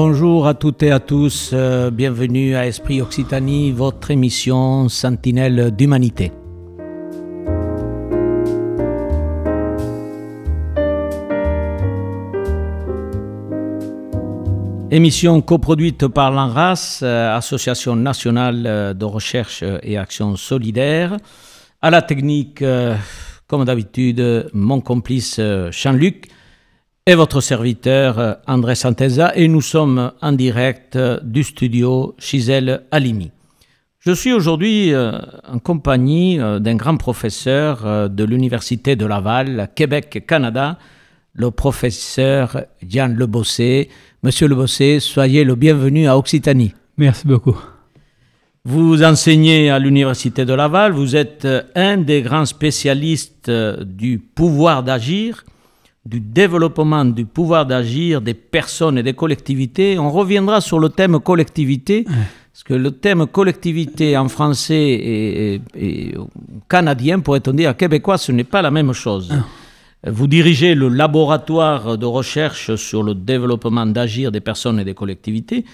Bonjour à toutes et à tous, euh, bienvenue à Esprit Occitanie, votre émission Sentinelle d'Humanité. Émission coproduite par l'ANRAS, euh, Association nationale euh, de recherche et action solidaire. À la technique, comme d'habitude, mon complice Jean-Luc et votre serviteur André Santesa et nous sommes en direct du studio Gisèle Alimi. Je suis aujourd'hui en compagnie d'un grand professeur de l'Université de Laval, Québec, Canada, le professeur Jean Lebossé. Monsieur Lebossé, soyez le bienvenu à Occitanie. Merci beaucoup. Vous enseignez à l'Université de Laval, vous êtes un des grands spécialistes du pouvoir d'agir du développement du pouvoir d'agir des personnes et des collectivités. On reviendra sur le thème collectivité, parce que le thème collectivité en français et, canadien, pourrait-on dire, québécois, ce n'est pas la même chose. Vous dirigez le laboratoire de recherche sur le développement d'agir des personnes et des collectivités.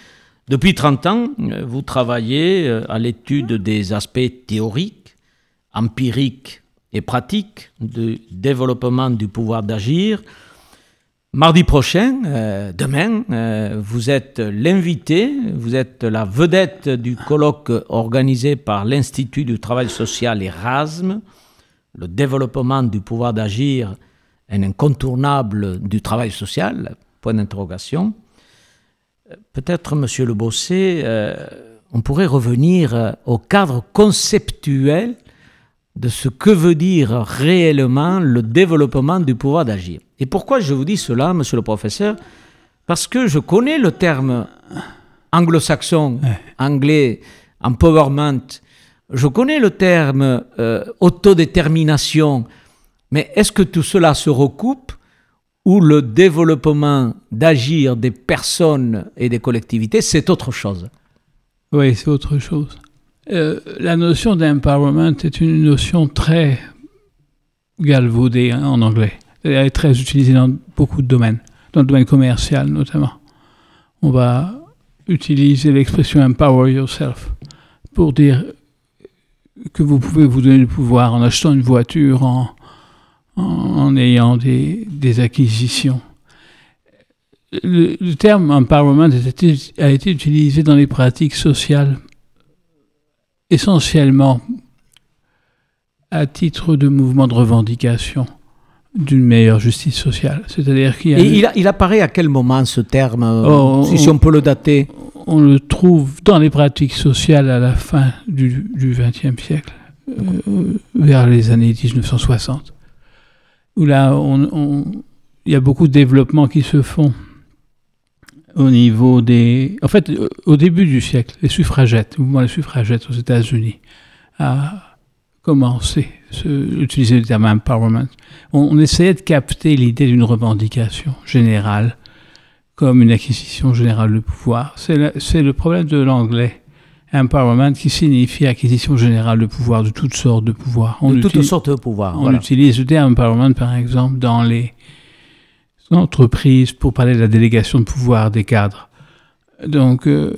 Depuis 30 ans, vous travaillez euh, à l'étude des aspects théoriques, empiriques et pratique de développement du pouvoir d'agir. Mardi prochain, euh, demain, euh, vous êtes l'invité, vous êtes la vedette du colloque organisé par l'Institut du travail social Erasme. Le développement du pouvoir d'agir un incontournable du travail social, point d'interrogation. Peut-être, Monsieur Le Bossé, euh, on pourrait revenir au cadre conceptuel de ce que veut dire réellement le développement du pouvoir d'agir. Et pourquoi je vous dis cela, monsieur le professeur? Parce que je connais le terme anglo-saxon, anglais, empowerment, je connais le terme euh, autodétermination, mais est-ce que tout cela se recoupe ou le développement d'agir des personnes et des collectivités, c'est autre chose? Oui, c'est autre chose. Euh, la notion d'empowerment est une notion très galvaudée hein, en anglais. Elle est très utilisée dans beaucoup de domaines, dans le domaine commercial notamment. On va utiliser l'expression empower yourself pour dire que vous pouvez vous donner le pouvoir en achetant une voiture, en, ayant des, acquisitions. Le, terme empowerment a été utilisé dans les pratiques sociales essentiellement à titre de mouvement de revendication d'une meilleure justice sociale. C'est-à-dire qu'il Et il, apparaît à quel moment ce terme, oh, si, on, peut le dater? On le trouve dans les pratiques sociales à la fin du XXe siècle, euh, vers les années 1960, où là, il y a beaucoup de développements qui se font au niveau des... En fait, euh, au début du siècle, les suffragettes, le mouvement des suffragettes aux États-Unis a commencé à utiliser le terme empowerment. On, essayait de capter l'idée d'une revendication générale comme une acquisition générale de pouvoir. C'est le, problème de l'anglais empowerment qui signifie acquisition générale de pouvoir, de toutes sortes de pouvoirs. On de toutes sortes de pouvoirs. On utilise le terme empowerment, par exemple, dans les entreprise pour parler de la délégation de pouvoir des cadres. Donc, euh,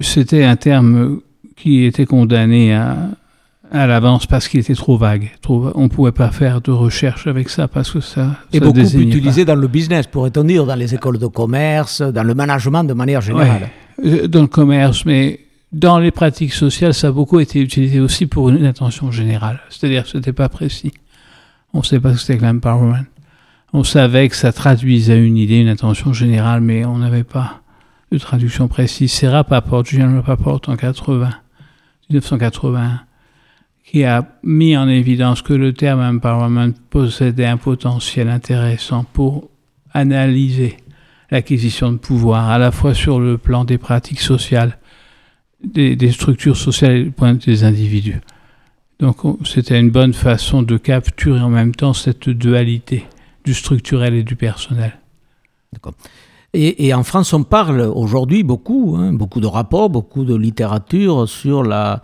c'était un terme qui était condamné à, à l'avance parce qu'il était trop vague. Trop, on ne pouvait pas faire de recherche avec ça parce que ça. Et beaucoup utilisé dans le business, pourrait-on dire, dans les écoles de commerce, dans le management de manière générale. Euh, dans le commerce, mais dans les pratiques sociales, ça a beaucoup été utilisé aussi pour une intention générale. C'est-à-dire que ce n'était pas précis. On ne sait pas ce que c'était que l'empowerment on savait que ça traduisait une idée, une intention générale, mais on n'avait pas de traduction précise. C'est Rappaport, Julien Rappaport en 80, 1980, qui a mis en évidence que le terme empowerment possédait un potentiel intéressant pour analyser l'acquisition de pouvoir, à la fois sur le plan des pratiques sociales, des, des structures sociales et point des individus. Donc c'était une bonne façon de capturer en même temps cette dualité du structurel et du personnel. D'accord. Et, en France, on parle aujourd'hui beaucoup, hein, beaucoup de rapports, beaucoup de littérature sur la,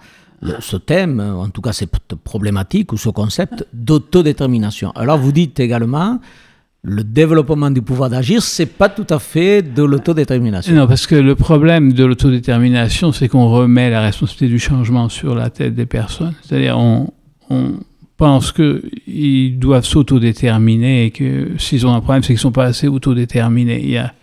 ce thème, en tout cas cette problématique ou ce concept d'autodétermination. Alors vous dites également le développement du pouvoir d'agir, c'est pas tout à fait de l'autodétermination. Non, parce que le problème de l'autodétermination, c'est qu'on remet la responsabilité du changement sur la tête des personnes. C'est-à-dire, on, on pense qu'ils doivent s'autodéterminer et que s'ils ont un problème, c'est qu'ils ne sont pas assez autodéterminés. Il y a,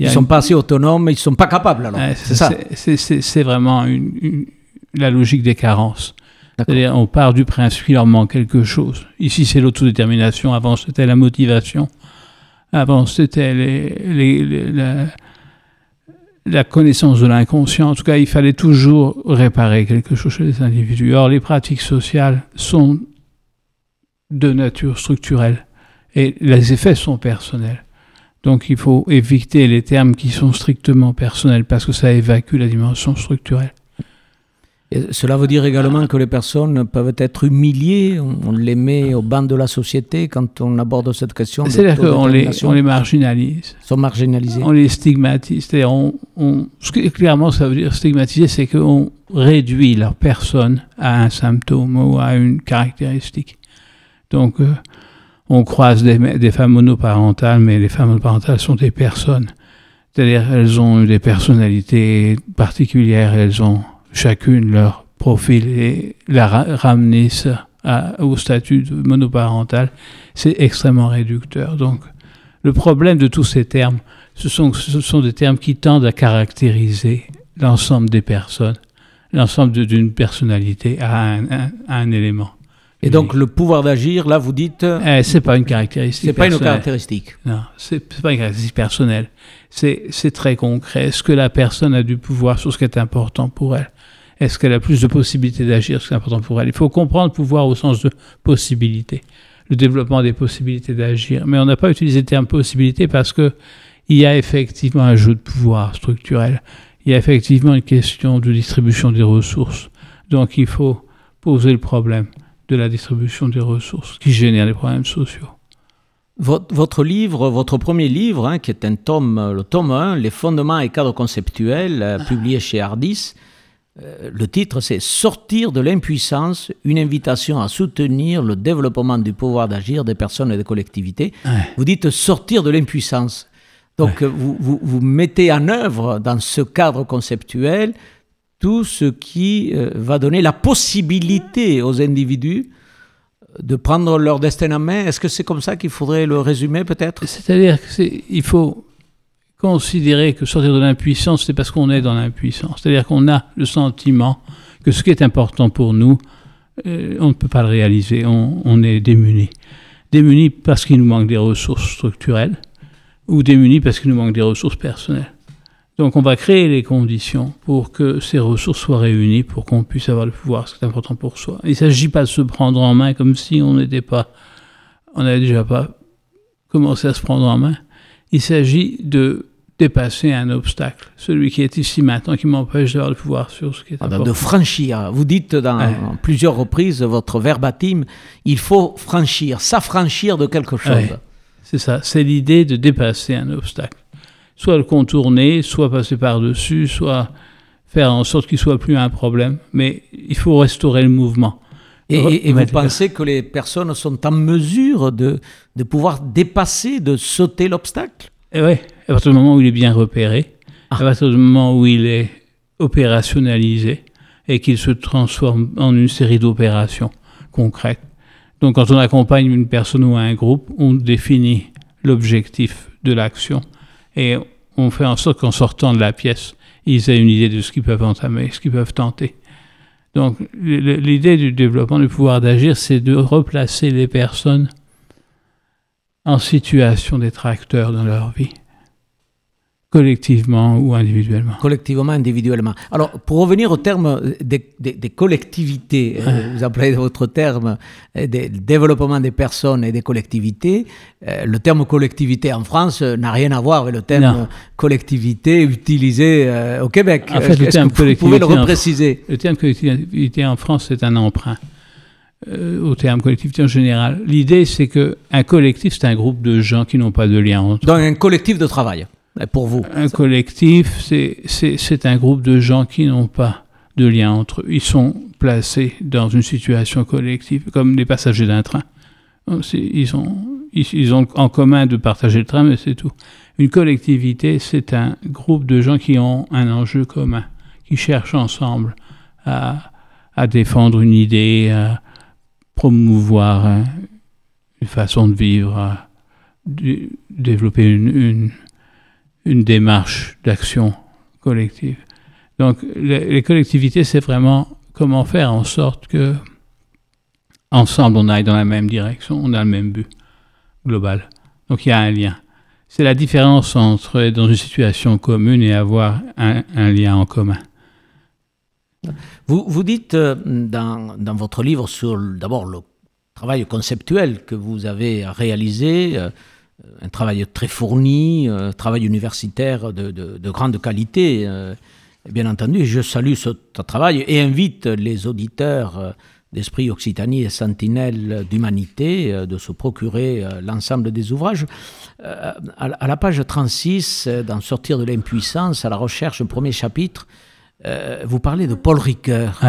ils ne sont pas assez autonomes, ils ne sont pas capables alors. c'est ça. C'est vraiment une, la logique des carences. On part du principe qu'il leur manque quelque chose. Ici, c'est l'autodétermination. Avant, c'était la motivation. Avant, c'était les, la, la, connaissance de l'inconscient. En tout cas, il fallait toujours réparer quelque chose chez les individus. Or, les pratiques sociales sont de nature structurelle et les effets sont personnels. Donc, il faut éviter les termes qui sont strictement personnels parce que ça évacue la dimension structurelle cela veut dire également que les personnes peuvent être humiliées, on, les met au banc de la société quand on aborde cette question. C'est-à-dire qu'on les, on les marginalise. Sont marginalisés. On les stigmatise. C'est-à-dire, on, on, ce que, clairement, ça veut dire stigmatiser, c'est qu'on réduit leur personne à un symptôme ou à une caractéristique. Donc, euh, on croise des, femmes monoparentales, mais les femmes monoparentales sont des personnes. C'est-à-dire, elles ont des personnalités particulières, elles ont chacune leur profil et la ramener au statut de monoparental, c'est extrêmement réducteur. Donc, le problème de tous ces termes, ce sont, ce sont des termes qui tendent à caractériser l'ensemble des personnes, l'ensemble d'une personnalité à un, élément. Et donc le pouvoir d'agir, là, vous dites. Eh, c'est pas une caractéristique. C'est pas une caractéristique. Non, c'est pas une caractéristique personnelle. C'est très concret. Est-ce que la personne a du pouvoir sur ce qui est important pour elle? Est-ce qu'elle a plus de possibilités d'agir C'est important pour elle? Il faut comprendre pouvoir au sens de possibilité, le développement des possibilités d'agir. Mais on n'a pas utilisé le terme possibilité parce que il y a effectivement un jeu de pouvoir structurel. Il y a effectivement une question de distribution des ressources. Donc il faut poser le problème de la distribution des ressources qui génère des problèmes sociaux. Votre livre, votre premier livre, hein, qui est un tome, le tome 1, Les fondements et cadres conceptuels, euh, publié chez Ardis, euh, le titre, c'est Sortir de l'impuissance, une invitation à soutenir le développement du pouvoir d'agir des personnes et des collectivités. Vous dites sortir de l'impuissance. Donc vous, vous, mettez en œuvre dans ce cadre conceptuel tout ce qui euh, va donner la possibilité aux individus de prendre leur destin en main. Est-ce que c'est comme ça qu'il faudrait le résumer peut-être? C'est-à-dire qu'il faut considérer que sortir de l'impuissance, c'est parce qu'on est dans l'impuissance. C'est-à-dire qu'on a le sentiment que ce qui est important pour nous, euh, on ne peut pas le réaliser, on, est démuni. Démuni parce qu'il nous manque des ressources structurelles ou démuni parce qu'il nous manque des ressources personnelles. Donc on va créer les conditions pour que ces ressources soient réunies, pour qu'on puisse avoir le pouvoir, ce qui est important pour soi. Il ne s'agit pas de se prendre en main comme si on n'était pas, on n'avait déjà pas commencé à se prendre en main. Il s'agit de dépasser un obstacle, celui qui est ici maintenant, qui m'empêche d'avoir le pouvoir sur ce qui est ah, De franchir. Vous dites dans plusieurs reprises votre verbatim, il faut franchir, s'affranchir de quelque chose. C'est ça, c'est l'idée de dépasser un obstacle. Soit le contourner, soit passer par-dessus, soit faire en sorte qu'il soit plus un problème. Mais il faut restaurer le mouvement. Et, vous pensez que les personnes sont en mesure de, de pouvoir dépasser, de sauter l'obstacle? Et oui, à partir du moment où il est bien repéré, à ah. partir du moment où il est opérationnalisé et qu'il se transforme en une série d'opérations concrètes. Donc quand on accompagne une personne ou un groupe, on définit l'objectif de l'action et on fait en sorte qu'en sortant de la pièce, ils aient une idée de ce qu'ils peuvent entamer, ce qu'ils peuvent tenter. Donc l'idée du développement du pouvoir d'agir, c'est de replacer les personnes en situation d'être acteurs dans leur vie, collectivement ou individuellement. Collectivement, individuellement. Alors, pour revenir au terme des, des, collectivités, euh, vous appelez votre terme euh, des développement des personnes et des collectivités, euh, le terme collectivité en France n'a rien à voir avec le terme collectivité utilisé au Québec. En fait, le terme vous pouvez le repréciser? Le terme collectivité en France, c'est un emprunt. Euh, au terme collectivité en général. L'idée, c'est qu'un collectif, c'est un groupe de gens qui n'ont pas de lien entre Donc un collectif de travail, vous Un collectif, c'est un groupe de gens qui n'ont pas de lien entre eux. Ils sont placés dans une situation collective, comme les passagers d'un train. Ils, ont, ils, ont en commun de partager le train, mais c'est tout. Une collectivité, c'est un groupe de gens qui ont un enjeu commun, qui cherchent ensemble à, à défendre une idée, à promouvoir une façon de vivre, à développer une, démarche d'action collective. Donc les collectivités, c'est vraiment comment faire en sorte que ensemble on aille dans la même direction, on a le même but global. Donc il y a un lien. C'est la différence entre être dans une situation commune et avoir un, lien en commun. Vous, vous dites euh, dans, dans, votre livre sur d'abord le travail conceptuel que vous avez réalisé, euh, un travail très fourni, un travail universitaire de, de, de grande qualité, euh, bien entendu. Je salue ce travail et invite les auditeurs d'Esprit Occitanie et Sentinelle d'Humanité, euh, de se procurer euh, l'ensemble des ouvrages. Euh, à la page 36, dans Sortir de l'impuissance, à la recherche, premier chapitre, vous parlez de Paul Ricoeur.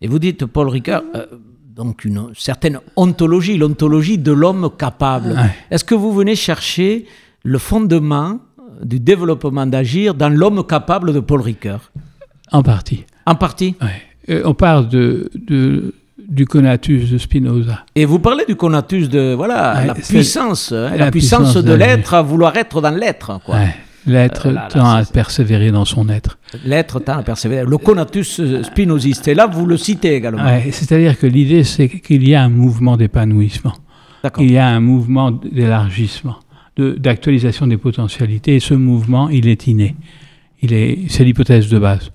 Et vous dites, Paul Ricoeur, donc une certaine ontologie, l'ontologie de l'homme capable. Est-ce que vous venez chercher le fondement du développement d'agir dans l'homme capable de Paul Ricoeur? En partie. En partie? On parle de, de du conatus de Spinoza. Et vous parlez du conatus de voilà la puissance, hein, la, puissance, de l'être à vouloir être dans l'être. L'être euh, tend à persévérer dans son être. L'être tend à persévérer. Le conatus spinoziste. Et là, vous le citez également. C'est-à-dire que l'idée, c'est qu'il y a un mouvement d'épanouissement. Il y a un mouvement d'élargissement, d'actualisation des potentialités. Et ce mouvement, il est inné. C'est l'hypothèse de base.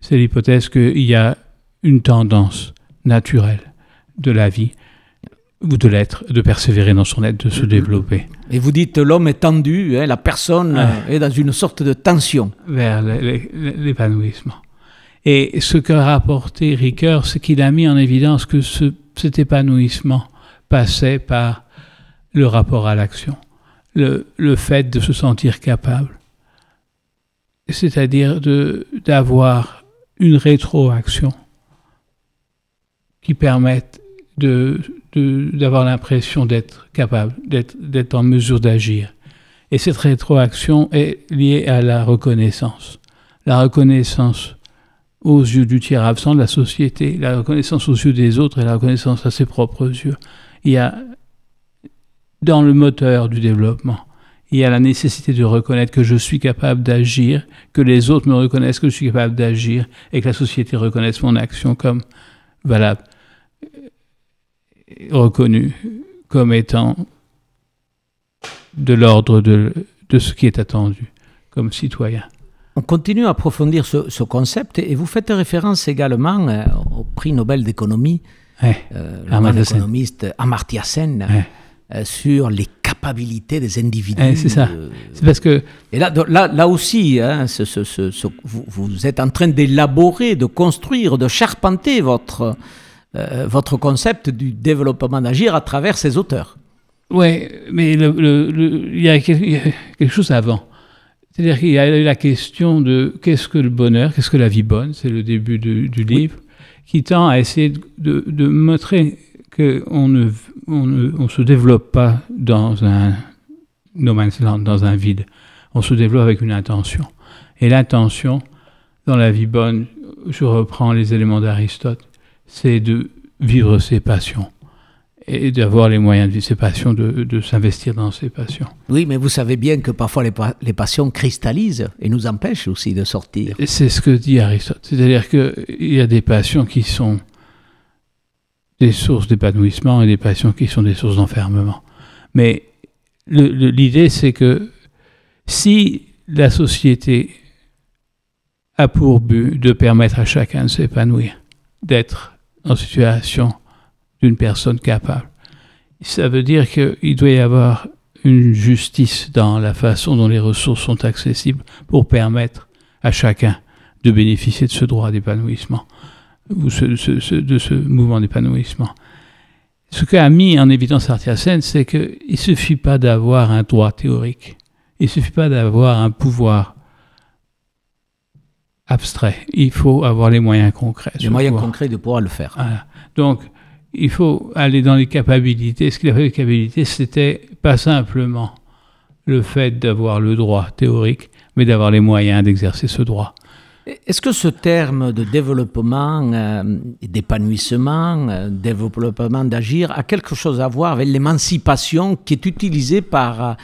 C'est l'hypothèse qu'il y a une tendance naturel de la vie ou de l'être, de persévérer dans son être, de se développer. Et vous dites l'homme est tendu, hein, la personne est dans une sorte de tension. Vers l'épanouissement. Et ce qu'a rapporté Ricoeur, c'est qu'il a mis en évidence que ce, cet épanouissement passait par le rapport à l'action, le, le, fait de se sentir capable, c'est-à-dire d'avoir une rétroaction qui permettent de, d'avoir l'impression d'être capable, d'être, en mesure d'agir. Et cette rétroaction est liée à la reconnaissance. La reconnaissance aux yeux du tiers absent de la société, la reconnaissance aux yeux des autres et la reconnaissance à ses propres yeux. Il y a, dans le moteur du développement, il y a la nécessité de reconnaître que je suis capable d'agir, que les autres me reconnaissent que je suis capable d'agir et que la société reconnaisse mon action comme valable reconnu comme étant de l'ordre de, de, ce qui est attendu comme citoyen. On continue à approfondir ce, concept et vous faites référence également euh, au prix Nobel d'économie, ouais, euh, l'économiste Amartya Sen, euh, sur les capacités des individus. c'est ça. c'est parce que... Et là, là, là aussi, hein, vous, vous, êtes en train d'élaborer, de construire, de charpenter votre, euh, votre concept du développement d'agir à travers ces auteurs. Oui, mais il, y a quelque chose avant. C'est-à-dire qu'il y a la question de qu'est-ce que le bonheur, qu'est-ce que la vie bonne, c'est le début du livre, qui tend à essayer de, montrer qu'on ne, on ne on se développe pas dans un no man's land, dans un vide. On se développe avec une intention. Et l'intention, dans la vie bonne, je reprends les éléments d'Aristote, c'est de vivre ses passions et d'avoir les moyens de vivre ses passions, de, s'investir dans ses passions. Oui, mais vous savez bien que parfois les, passions cristallisent et nous empêchent aussi de sortir. C'est ce que dit Aristote. C'est-à-dire qu'il y a des passions qui sont des sources d'épanouissement et des passions qui sont des sources d'enfermement. Mais l'idée, c'est que si la société a pour but de permettre à chacun de s'épanouir, d'être en situation d'une personne capable. Ça veut dire qu'il doit y avoir une justice dans la façon dont les ressources sont accessibles pour permettre à chacun de bénéficier de ce droit d'épanouissement ou de ce mouvement d'épanouissement. Ce qu'a mis en évidence Arthur Sen, c'est qu'il ne suffit pas d'avoir un droit théorique, il ne suffit pas d'avoir un pouvoir abstrait. Il faut avoir les moyens concrets. Les moyens concrets de pouvoir le faire. Donc, il faut aller dans les capacités. Ce qu'il a fait les capacités, c'était pas simplement le fait d'avoir le droit théorique, mais d'avoir les moyens d'exercer ce droit. Est-ce que ce terme de développement, euh, d'épanouissement, euh, développement d'agir a quelque chose à voir avec l'émancipation qui est utilisée par, euh,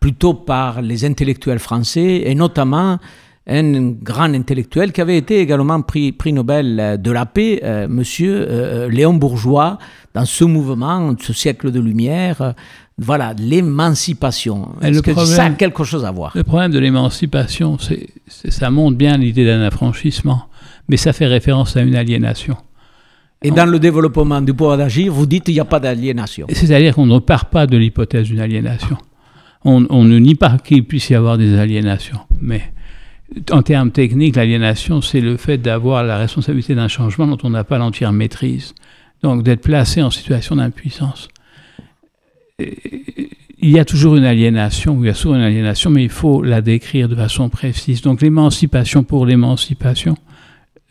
plutôt par les intellectuels français et notamment un grand intellectuel qui avait été également prix, prix Nobel de la paix, monsieur Léon Bourgeois, dans ce mouvement, ce siècle de lumière, voilà, l'émancipation. Est-ce que ça a quelque chose à voir? Le problème de l'émancipation, c'est, ça montre bien l'idée d'un affranchissement, mais ça fait référence à une aliénation. Et dans le développement du pouvoir d'agir, vous dites qu'il n'y a pas d'aliénation. C'est-à-dire qu'on ne part pas de l'hypothèse d'une aliénation. On, on, ne nie pas qu'il puisse y avoir des aliénations, mais en termes techniques, l'aliénation, c'est le fait d'avoir la responsabilité d'un changement dont on n'a pas l'entière maîtrise. Donc d'être placé en situation d'impuissance il y a toujours une aliénation, il y a souvent une aliénation, mais il faut la décrire de façon précise. Donc l'émancipation pour l'émancipation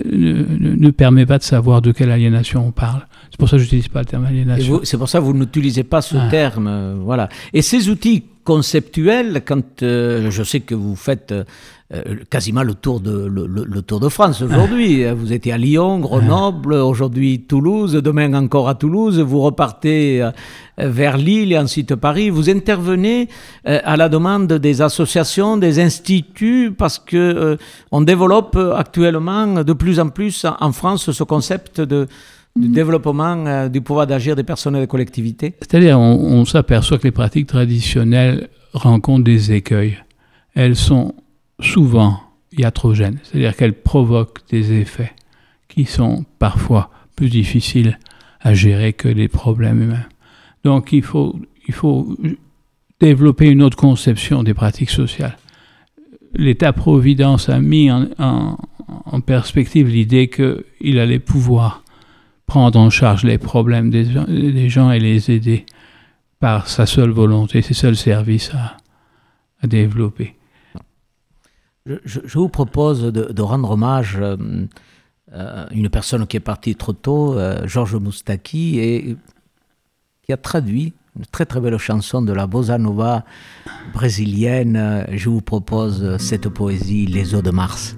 ne, permet pas de savoir de quelle aliénation on parle. C'est pour ça que je n'utilise pas le terme aliénation. C'est pour ça que vous n'utilisez pas ce ah. terme. Euh, voilà. Et ces outils conceptuels, quand euh, je sais que vous faites euh, quasiment le tour de, le, tour de France aujourd'hui. Ah. Vous étiez à Lyon, Grenoble, aujourd'hui Toulouse, demain encore à Toulouse. Vous repartez euh, vers Lille et ensuite Paris. Vous intervenez euh, à la demande des associations, des instituts, parce que on développe actuellement de plus en plus en France ce concept de du mm. développement du pouvoir d'agir des personnes et des collectivités C'est-à-dire, on, on s'aperçoit que les pratiques traditionnelles rencontrent des écueils. Elles sont souvent iatrogènes, c'est-à-dire qu'elles provoquent des effets qui sont parfois plus difficiles à gérer que les problèmes humains. Donc il faut, il faut développer une autre conception des pratiques sociales. L'État-providence a mis en, perspective l'idée qu'il allait pouvoir prendre en charge les problèmes des, gens et les aider par sa seule volonté, ses seuls services à développer. Je, vous propose de, rendre hommage euh, à une personne qui est partie trop tôt, euh, Georges Moustaki, et qui a traduit une très très belle chanson de la bossa nova brésilienne. Je vous propose cette poésie, Les eaux de Mars.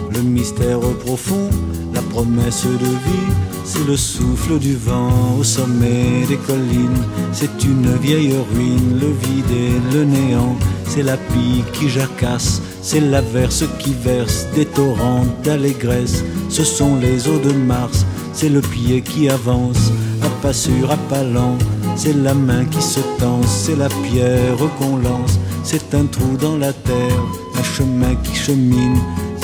le mystère profond, la promesse de vie, c'est le souffle du vent au sommet des collines, c'est une vieille ruine, le vide et le néant, c'est la pie qui jacasse, c'est l'averse qui verse des torrents d'allégresse, ce sont les eaux de Mars, c'est le pied qui avance, à pas sûr, à pas lent, c'est la main qui se tense, c'est la pierre qu'on lance, c'est un trou dans la terre, un chemin qui chemine,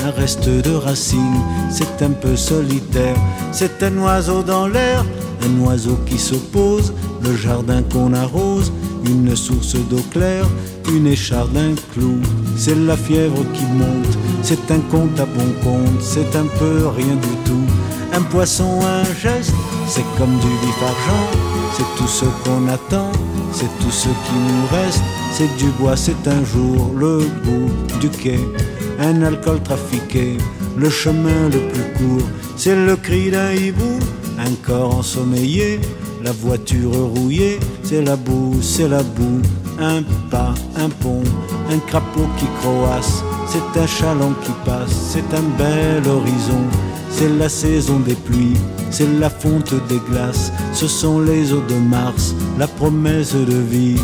un reste de racines, c'est un peu solitaire, c'est un oiseau dans l'air, un oiseau qui se pose, le jardin qu'on arrose, une source d'eau claire, une écharde, un clou, c'est la fièvre qui monte, c'est un compte à bon compte, c'est un peu rien du tout, un poisson, un geste, c'est comme du vif argent, c'est tout ce qu'on attend, c'est tout ce qui nous reste, c'est du bois, c'est un jour le bout du quai, un alcool trafiqué, le chemin le plus court, c'est le cri d'un hibou, un corps ensommeillé, la voiture rouillée, c'est la boue, c'est la boue, un pas, un pont, un crapaud qui croasse, c'est un chaland qui passe, c'est un bel horizon, c'est la saison des pluies, c'est la fonte des glaces, ce sont les eaux de Mars, la promesse de vie.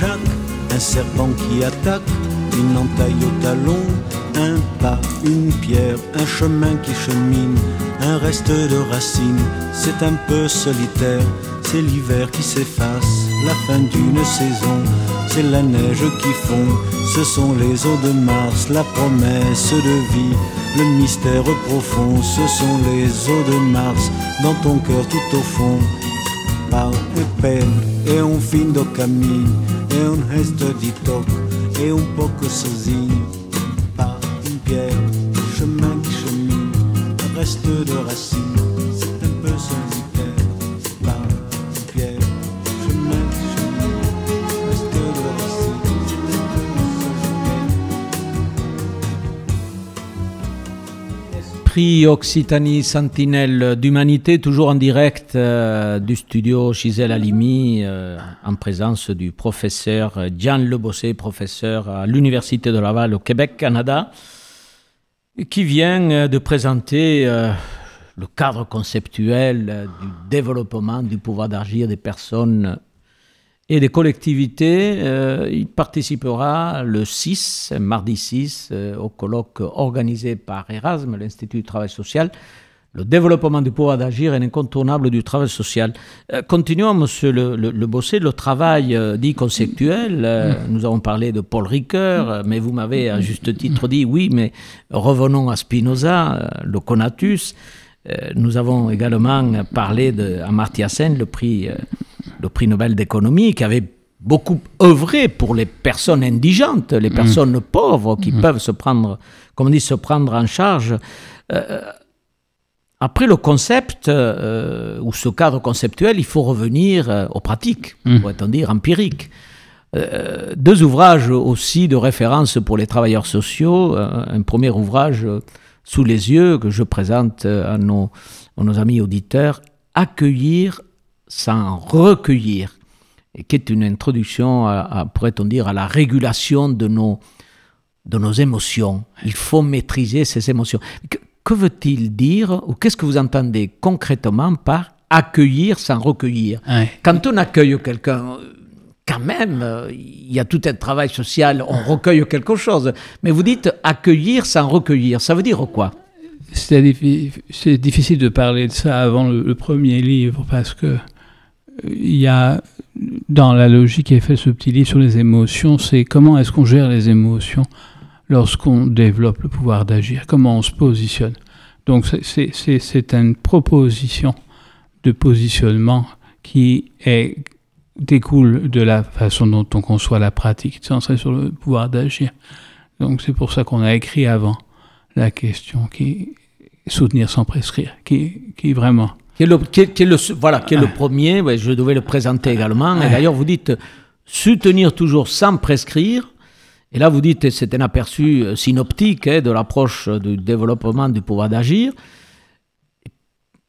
Jacques, un serpent qui attaque, une entaille au talon, un pas, une pierre, un chemin qui chemine, un reste de racines, c'est un peu solitaire, c'est l'hiver qui s'efface, la fin d'une saison, c'est la neige qui fond, ce sont les eaux de Mars, la promesse de vie, le mystère profond, ce sont les eaux de Mars, dans ton cœur tout au fond. Pau e pele é um fim do caminho, é um resto de toque, é um pouco sozinho. Pas une pierre, chemin qui chemine, reste de racines, Prix Occitanie Sentinelle d'Humanité, toujours en direct euh, du studio Gisèle Halimi, euh, en présence du professeur Jean Lebossé, professeur à l'Université de Laval au Québec, Canada, qui vient euh, de présenter le cadre conceptuel du développement du pouvoir d'agir des personnes et des collectivités. Euh, il participera le 6, mardi 6, euh, au colloque organisé par Erasme, l'Institut du travail social. Le développement du pouvoir d'agir est incontournable du travail social. Euh, continuons, monsieur le, le, le Bossé, le travail dit conceptuel. Euh, nous avons parlé de Paul Ricoeur, mais vous m'avez à juste titre dit oui, mais revenons à Spinoza, le Conatus. Nous avons également parlé de Amartya Sen, le prix, le prix Nobel d'économie, qui avait beaucoup œuvré pour les personnes indigentes, les personnes pauvres qui peuvent se prendre, comme on dit, se prendre en charge. Euh, après le concept euh, ou ce cadre conceptuel, il faut revenir euh, aux pratiques, pourrait-on dire empiriques. Deux ouvrages aussi de référence pour les travailleurs sociaux. Un premier ouvrage sous les yeux que je présente à nos, à nos amis auditeurs, Accueillir sans recueillir, et qui est une introduction, pourrait-on dire, à la régulation de nos, de nos émotions. Il faut maîtriser ces émotions. Que, que veut-il dire, ou qu'est-ce que vous entendez concrètement par accueillir sans recueillir? Ouais. Quand on accueille quelqu'un, quand même, il y a tout un travail social, on recueille quelque chose. Mais vous dites accueillir sans recueillir, ça veut dire quoi? C'est diffi- c'est difficile de parler de ça avant le, le premier livre parce que il y a dans la logique qui est fait ce petit livre sur les émotions, c'est comment est-ce qu'on gère les émotions lorsqu'on développe le pouvoir d'agir, comment on se positionne? Donc c'est- une proposition de positionnement qui découle de la façon dont on conçoit la pratique, centrée sur le pouvoir d'agir. Donc c'est pour ça qu'on a écrit avant la question qui soutenir sans prescrire, qui, qui vraiment qui est le, qui est- qui est le, voilà, qui est le premier, ouais, je devais le présenter également. Et d'ailleurs, vous dites soutenir toujours sans prescrire. Et là, vous dites, c'est un aperçu euh, synoptique hein, de l'approche du développement du pouvoir d'agir.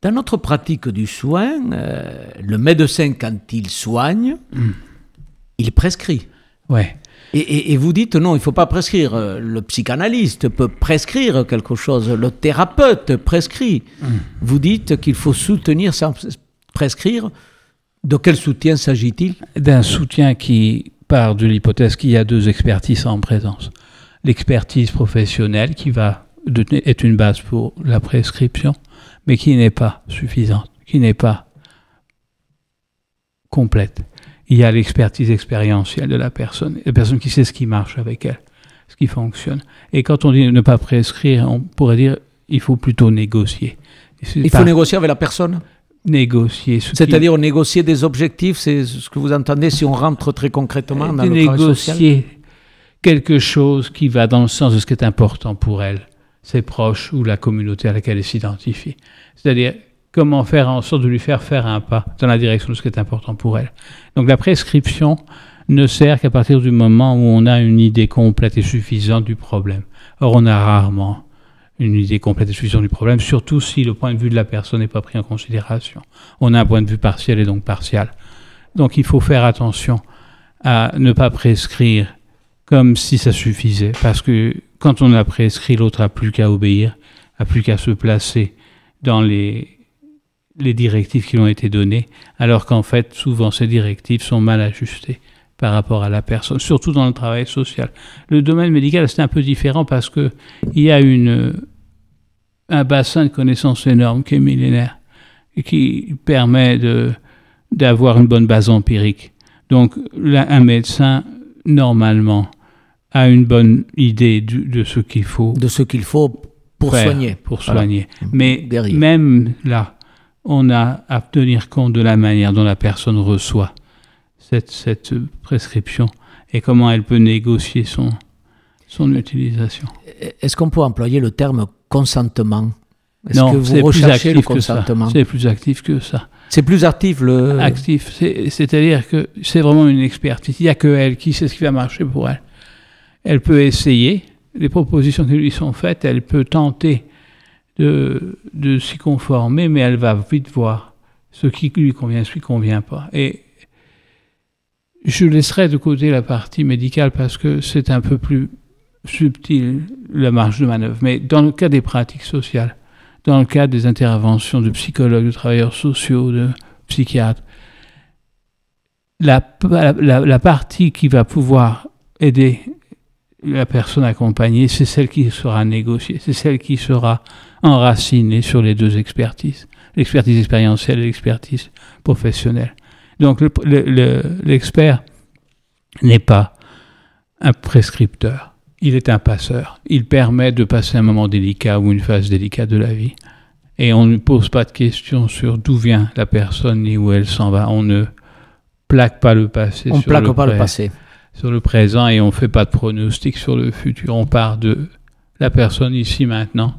Dans notre pratique du soin, euh, le médecin, quand il soigne, il prescrit. ouais Et, et- et vous dites non, il ne faut pas prescrire. Euh, Le psychanalyste peut prescrire quelque chose, le thérapeute prescrit. Vous dites qu'il faut soutenir sans prescrire. De quel soutien s'agit-il? D'un soutien qui part de l'hypothèse qu'il y a deux expertises en présence. L'expertise professionnelle qui va de- est une base pour la prescription, mais qui n'est pas suffisante, qui n'est pas complète. Il y a l'expertise expérientielle de la personne, la personne qui sait ce qui marche avec elle, ce qui fonctionne. Et quand on dit ne pas prescrire, on pourrait dire il faut plutôt négocier. Il faut négocier avec la personne? Négocier. ce qui- C'est-à-dire négocier des objectifs, c'est ce que vous entendez si on rentre très concrètement dans le négocier quelque chose qui va dans le sens de ce qui est important pour elle, ses proches ou la communauté à laquelle elle s'identifie. C'est-à-dire comment faire en sorte de lui faire faire un pas dans la direction de ce qui est important pour elle. Donc la prescription ne sert qu'à partir du moment où on a une idée complète et suffisante du problème. Or, on a rarement une idée complète et suffisante du problème, surtout si le point de vue de la personne n'est pas pris en considération. On a un point de vue partiel et donc partial. Donc il faut faire attention à ne pas prescrire comme si ça suffisait, parce que quand on a prescrit, l'autre a plus qu'à obéir, a plus qu'à se placer dans les, les directives qui lui ont été données, alors qu'en fait, souvent, ces directives sont mal ajustées par rapport à la personne, surtout dans le travail social. Le domaine médical, c'est un peu différent parce que il y a une, un bassin de connaissances énorme qui est millénaire et qui permet de, d'avoir une bonne base empirique. Donc, là, un médecin, normalement, a une bonne idée du- de ce qu'il faut De ce qu'il faut pour faire soigner. Pour Voilà. soigner. Mais Guérir. même là, on a à tenir compte de la manière dont la personne reçoit cette, cette prescription et comment elle peut négocier son, son utilisation. Est-ce qu'on peut employer le terme consentement? Est-ce non, que c'est vous plus actif que ça. C'est plus actif que ça. C'est plus actif le. Actif, c'est- c'est-à-dire que c'est vraiment une expertise. Il n'y a que elle qui sait ce qui va marcher pour elle. Elle peut essayer, les propositions qui lui sont faites, elle peut tenter de, s'y conformer, mais elle va vite voir ce qui lui convient, ce qui ne convient pas. Et je laisserai de côté la partie médicale parce que c'est un peu plus subtil, la marge de manœuvre. Mais dans le cas des pratiques sociales, dans le cadre des interventions de psychologues, de travailleurs sociaux, de psychiatres, la partie qui va pouvoir aider la personne accompagnée, c'est celle qui sera négociée, c'est celle qui sera enracinée sur les deux expertises, l'expertise expérientielle et l'expertise professionnelle. Donc le- le- le- l'expert n'est pas un prescripteur, il est un passeur. Il permet de passer un moment délicat ou une phase délicate de la vie. Et on ne pose pas de questions sur d'où vient la personne ni où elle s'en va. On ne plaque pas le passé On ne plaque le pas le passé. Sur le présent et on ne fait pas de pronostic sur le futur. On part de la personne ici maintenant,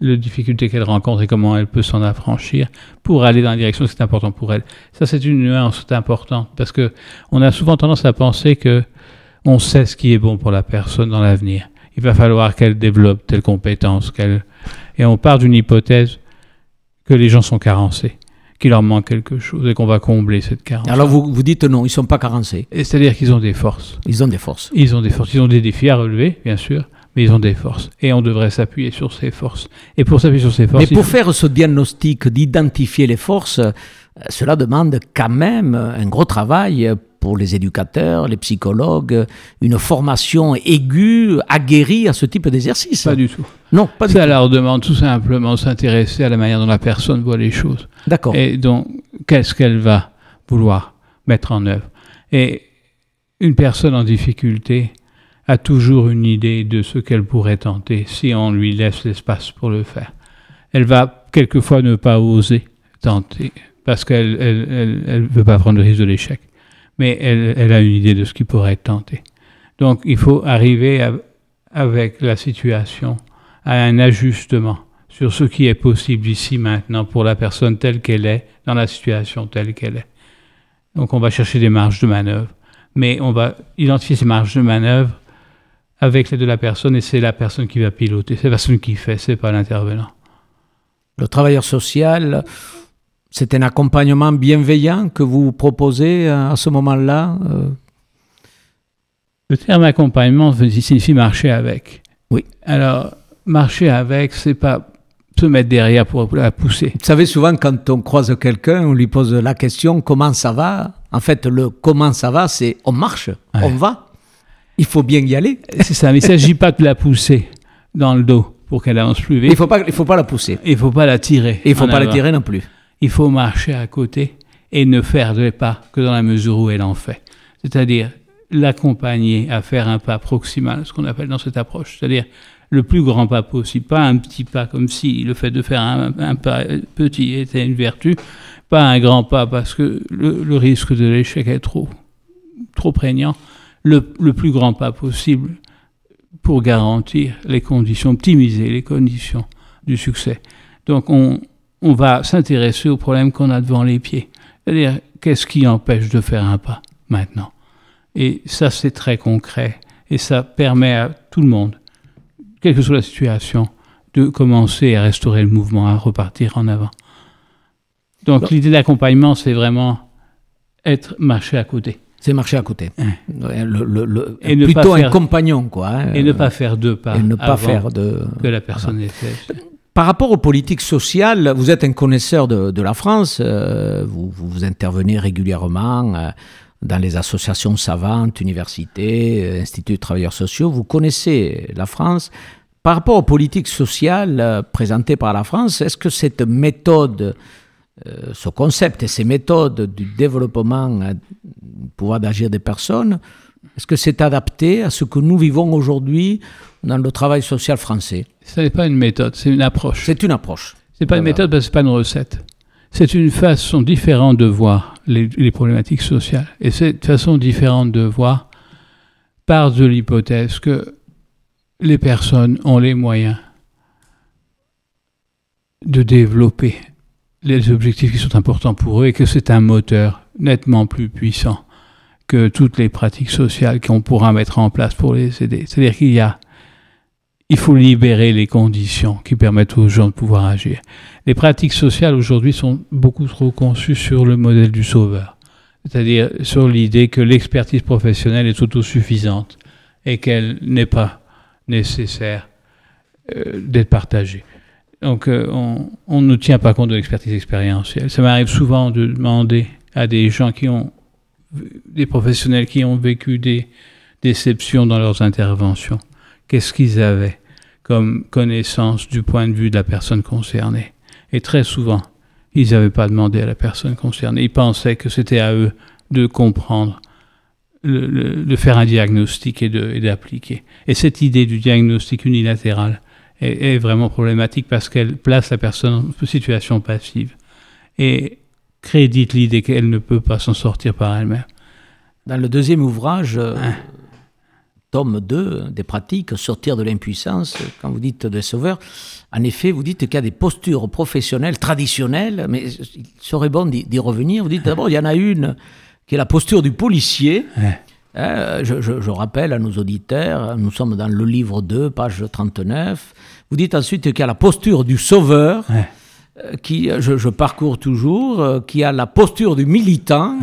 les difficultés qu'elle rencontre et comment elle peut s'en affranchir pour aller dans la direction qui est important pour elle. Ça, c'est une nuance importante parce que on a souvent tendance à penser que on sait ce qui est bon pour la personne dans l'avenir. Il va falloir qu'elle développe telle compétence, qu'elle et on part d'une hypothèse que les gens sont carencés, qu'il leur manque quelque chose et qu'on va combler cette carence. Alors vous, vous dites non, ils ne sont pas carencés. C'est-à-dire qu'ils ont des forces. Ils ont des forces. Ils ont des forces, ils ont des défis à relever, bien sûr, mais ils ont des forces. Et on devrait s'appuyer sur ces forces. Et pour s'appuyer sur ces forces, Mais pour faut- faire ce diagnostic, d'identifier les forces, euh, cela demande quand même un gros travail pour les éducateurs, les psychologues, une formation aiguë, aguerrie à ce type d'exercice. pas du tout. Non, pas du Ça tout. leur demande tout simplement de s'intéresser à la manière dont la personne voit les choses. D'accord. Et donc, qu'est-ce qu'elle va vouloir mettre en œuvre? Et une personne en difficulté a toujours une idée de ce qu'elle pourrait tenter si on lui laisse l'espace pour le faire. Elle va quelquefois ne pas oser tenter parce qu'elle elle, elle- elle veut pas prendre le risque de l'échec. Mais elle, a une idée de ce qui pourrait être tenté. Donc, il faut arriver avec la situation à un ajustement sur ce qui est possible ici maintenant pour la personne telle qu'elle est, dans la situation telle qu'elle est. Donc on va chercher des marges de manœuvre, mais on va identifier ces marges de manœuvre avec l'aide de la personne et c'est la personne qui va piloter, c'est la personne qui fait, c'est pas l'intervenant. Le travailleur social, c'est un accompagnement bienveillant que vous proposez euh, à ce moment-là euh, Le terme accompagnement signifie marcher avec. Oui. Alors marcher avec, c'est pas se mettre derrière pour la pousser. Vous savez, souvent, quand on croise quelqu'un, on lui pose la question comment ça va? En fait, le comment ça va, c'est on marche, on va. Il faut bien y aller. C'est ça, mais il ne s'agit pas de la pousser dans le dos pour qu'elle avance plus Il vite. ne faut, pas- il faut pas la pousser. Il faut pas la tirer. Il ne faut pas la tirer non plus. Il faut marcher à côté et ne faire des pas que dans la mesure où elle en fait. C'est-à-dire l'accompagner à faire un pas proximal, ce qu'on appelle dans cette approche. C'est-à-dire le plus grand pas possible, pas un petit pas comme si le fait de faire un, un pas petit était une vertu, pas un grand pas parce que le, risque de l'échec est trop, trop prégnant. Le, le plus grand pas possible pour garantir les conditions, optimiser les conditions du succès. Donc on, on va s'intéresser aux problèmes qu'on a devant les pieds. C'est-à-dire, qu'est-ce qui empêche de faire un pas maintenant? Et ça, c'est très concret. Et ça permet à tout le monde, quelle que soit la situation, de commencer à restaurer le mouvement, à repartir en avant. Donc Bon. l'idée d'accompagnement, c'est vraiment être marché à côté. C'est marcher à côté. Ouais, le- le- le- Et ne plutôt pas un faire- compagnon, quoi. hein. Et ne pas faire deux pas Et ne pas avant faire de. que la personne fait. Par rapport aux politiques sociales, vous êtes un connaisseur de, la France, euh, vous, vous, intervenez régulièrement euh, dans les associations savantes, universités, euh, instituts de travailleurs sociaux, vous connaissez la France. Par rapport aux politiques sociales présentées par la France, est-ce que cette méthode, ce concept et ces méthodes du développement du pouvoir d'agir des personnes, est-ce que c'est adapté à ce que nous vivons aujourd'hui dans le travail social français? Ce n'est pas une méthode, c'est une approche. C'est une approche. Ce n'est pas une méthode parce que ce n'est pas une recette. C'est une façon différente de voir les, problématiques sociales. Et cette façon différente de voir part de l'hypothèse que les personnes ont les moyens de développer les objectifs qui sont importants pour eux et que c'est un moteur nettement plus puissant que toutes les pratiques sociales qu'on pourra mettre en place pour les aider. C'est-à-dire qu'il y a, il faut libérer les conditions qui permettent aux gens de pouvoir agir. Les pratiques sociales aujourd'hui sont beaucoup trop conçues sur le modèle du sauveur, c'est-à-dire sur l'idée que l'expertise professionnelle est autosuffisante et qu'elle n'est pas nécessaire euh, d'être partagée. Donc euh, on, on, ne tient pas compte de l'expertise expérientielle. Ça m'arrive souvent de demander à des gens qui ont des professionnels qui ont vécu des déceptions dans leurs interventions. Qu'est-ce qu'ils avaient comme connaissance du point de vue de la personne concernée? Et très souvent, ils n'avaient pas demandé à la personne concernée. Ils pensaient que c'était à eux de comprendre, de faire un diagnostic et d'appliquer. Et, cette idée du diagnostic unilatéral est, est vraiment problématique parce qu'elle place la personne en situation passive. Et crédite l'idée qu'elle ne peut pas s'en sortir par elle-même. Dans le deuxième ouvrage, euh, hein? tome 2 des pratiques, sortir de l'impuissance, quand vous dites des sauveurs, en effet, vous dites qu'il y a des postures professionnelles traditionnelles, mais il serait bon d'y revenir. Vous dites d'abord, il y en a une qui est la posture du policier. Hein, je, rappelle à nos auditeurs, nous sommes dans le livre 2, page 39. Vous dites ensuite qu'il y a la posture du sauveur. Qui, euh, je, parcours toujours, euh, qui a la posture du militant.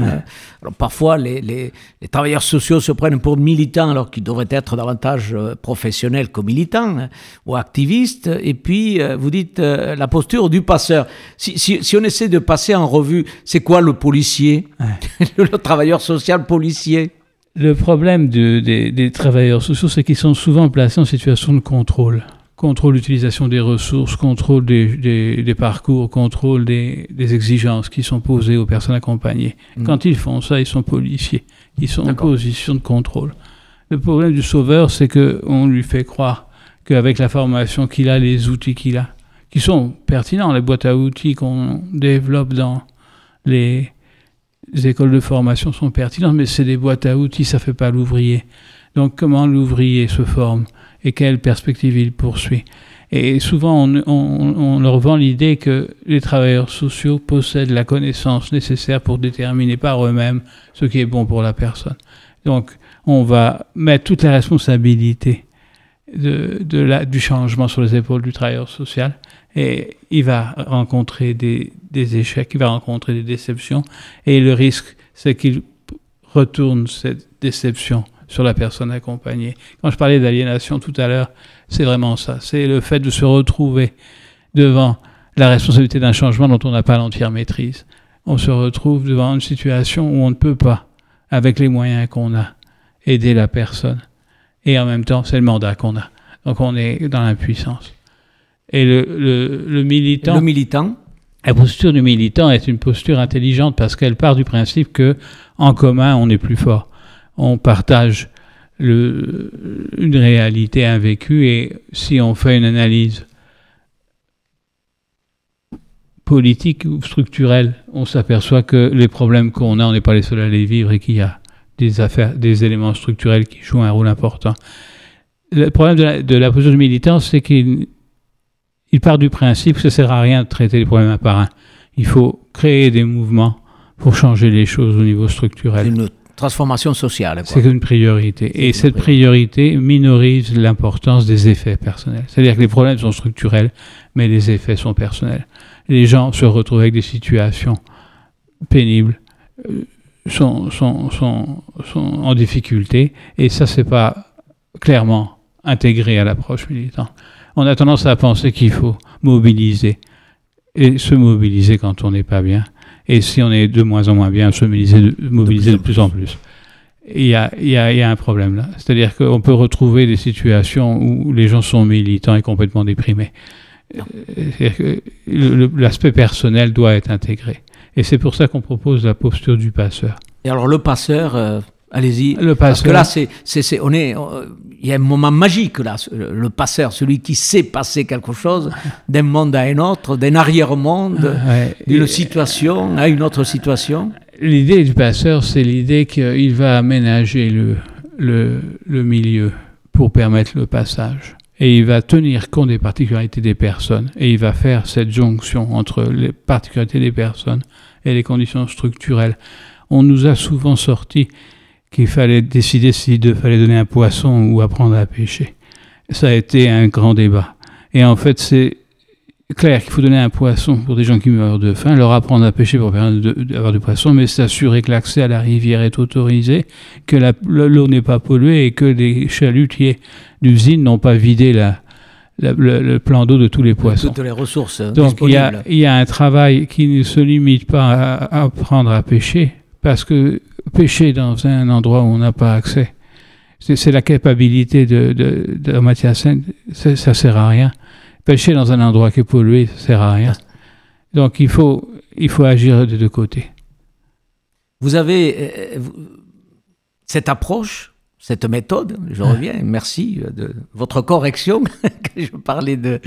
Alors parfois, les, les, travailleurs sociaux se prennent pour militants alors qu'ils devraient être davantage professionnels que militants hein, ou activistes. Et puis, vous dites la posture du passeur. Si, si, si, on essaie de passer en revue, c'est quoi le policier Le travailleur social policier? Le problème de, des, des travailleurs sociaux, c'est qu'ils sont souvent placés en situation de contrôle contrôle l'utilisation des ressources, contrôle des, parcours, contrôle des, exigences qui sont posées aux personnes accompagnées. Mm. Quand ils font ça, ils sont policiers, ils sont en position de contrôle. Le problème du sauveur, c'est qu'on lui fait croire qu'avec la formation qu'il a, les outils qu'il a, qui sont pertinents, les boîtes à outils qu'on développe dans les, écoles de formation sont pertinentes, mais c'est des boîtes à outils, ça ne fait pas l'ouvrier. Donc comment l'ouvrier se forme? Et quelle perspective il poursuit. Et souvent, on, leur vend l'idée que les travailleurs sociaux possèdent la connaissance nécessaire pour déterminer par eux-mêmes ce qui est bon pour la personne. Donc, on va mettre de, la, du changement sur les épaules du travailleur social et il va rencontrer des échecs, il va rencontrer des déceptions et le risque, c'est qu'il retourne cette déception sur la personne accompagnée. Quand je parlais d'aliénation tout à l'heure, c'est vraiment ça. C'est le fait de se retrouver devant la responsabilité d'un changement dont on n'a pas l'entière maîtrise. On se retrouve devant une situation où on ne peut pas, avec les moyens qu'on a, aider la personne. Et en même temps, c'est le mandat qu'on a. Donc on est dans l'impuissance. Et le, le, militant... Le militant la posture du militant est une posture intelligente parce qu'elle part du principe que en commun on est plus fort on partage une réalité invécue et si on fait une analyse politique ou structurelle, on s'aperçoit que les problèmes qu'on a, on n'est pas les seuls à les vivre et qu'il y a des affaires, des éléments structurels qui jouent un rôle important. Le problème de la, de position du militant, c'est qu'il il part du principe que ça ne sert à rien de traiter les problèmes un par un. Il faut créer des mouvements pour changer les choses au niveau structurel transformation sociale. C'est une priorité. Et cette priorité minorise l'importance des effets personnels. C'est-à-dire que les problèmes sont structurels, mais les effets sont personnels. Les gens se retrouvent avec des situations pénibles, euh, sont, sont, sont, sont en difficulté, et ça, c'est pas clairement intégré à l'approche militante. On a tendance à penser qu'il faut mobiliser. Et se mobiliser quand on n'est pas bien. Et si on est de moins en moins bien, se mobiliser de, mobiliser de, plus, en plus. Il y a, y, a, y a, un problème là. C'est-à-dire qu'on peut retrouver des situations où les gens sont militants et complètement déprimés. L'aspect personnel doit être intégré. Et c'est pour ça qu'on propose la posture du passeur. Et alors le passeur, euh, allez-y. Le Parce que là, c'est, c'est, on est, il y a un moment magique là. Le passeur, celui qui sait passer quelque chose d'un monde à un autre, d'un arrière-monde, d'une situation à une autre situation. L'idée du passeur, c'est l'idée qu'il va aménager le, le, le milieu pour permettre le passage et il va tenir compte des particularités des personnes et il va faire cette jonction entre les particularités des personnes et les conditions structurelles. On nous a souvent sorti qu'il fallait décider s'il fallait donner un poisson ou apprendre à pêcher. Ça a été un grand débat. Et en fait, c'est clair qu'il faut donner un poisson pour des gens qui meurent de faim, leur apprendre à pêcher pour avoir du poisson, mais s'assurer que l'accès à la rivière est autorisé, que l'eau n'est pas polluée et que les chalutiers d'usine n'ont pas vidé la, le, plan d'eau de tous les poissons. Toutes les ressources. Donc il y, a, il y, a, un travail qui ne se limite pas à, apprendre à pêcher, parce que pêcher dans un endroit où on n'a pas accès, c'est la capacité de, de, de matière saine, ça ne sert à rien. Pêcher dans un endroit qui est pollué, ça ne sert à rien. Donc il faut, il faut agir de deux côtés. Vous avez euh, cette approche cette méthode, je reviens, merci de votre correction, que je parlais de,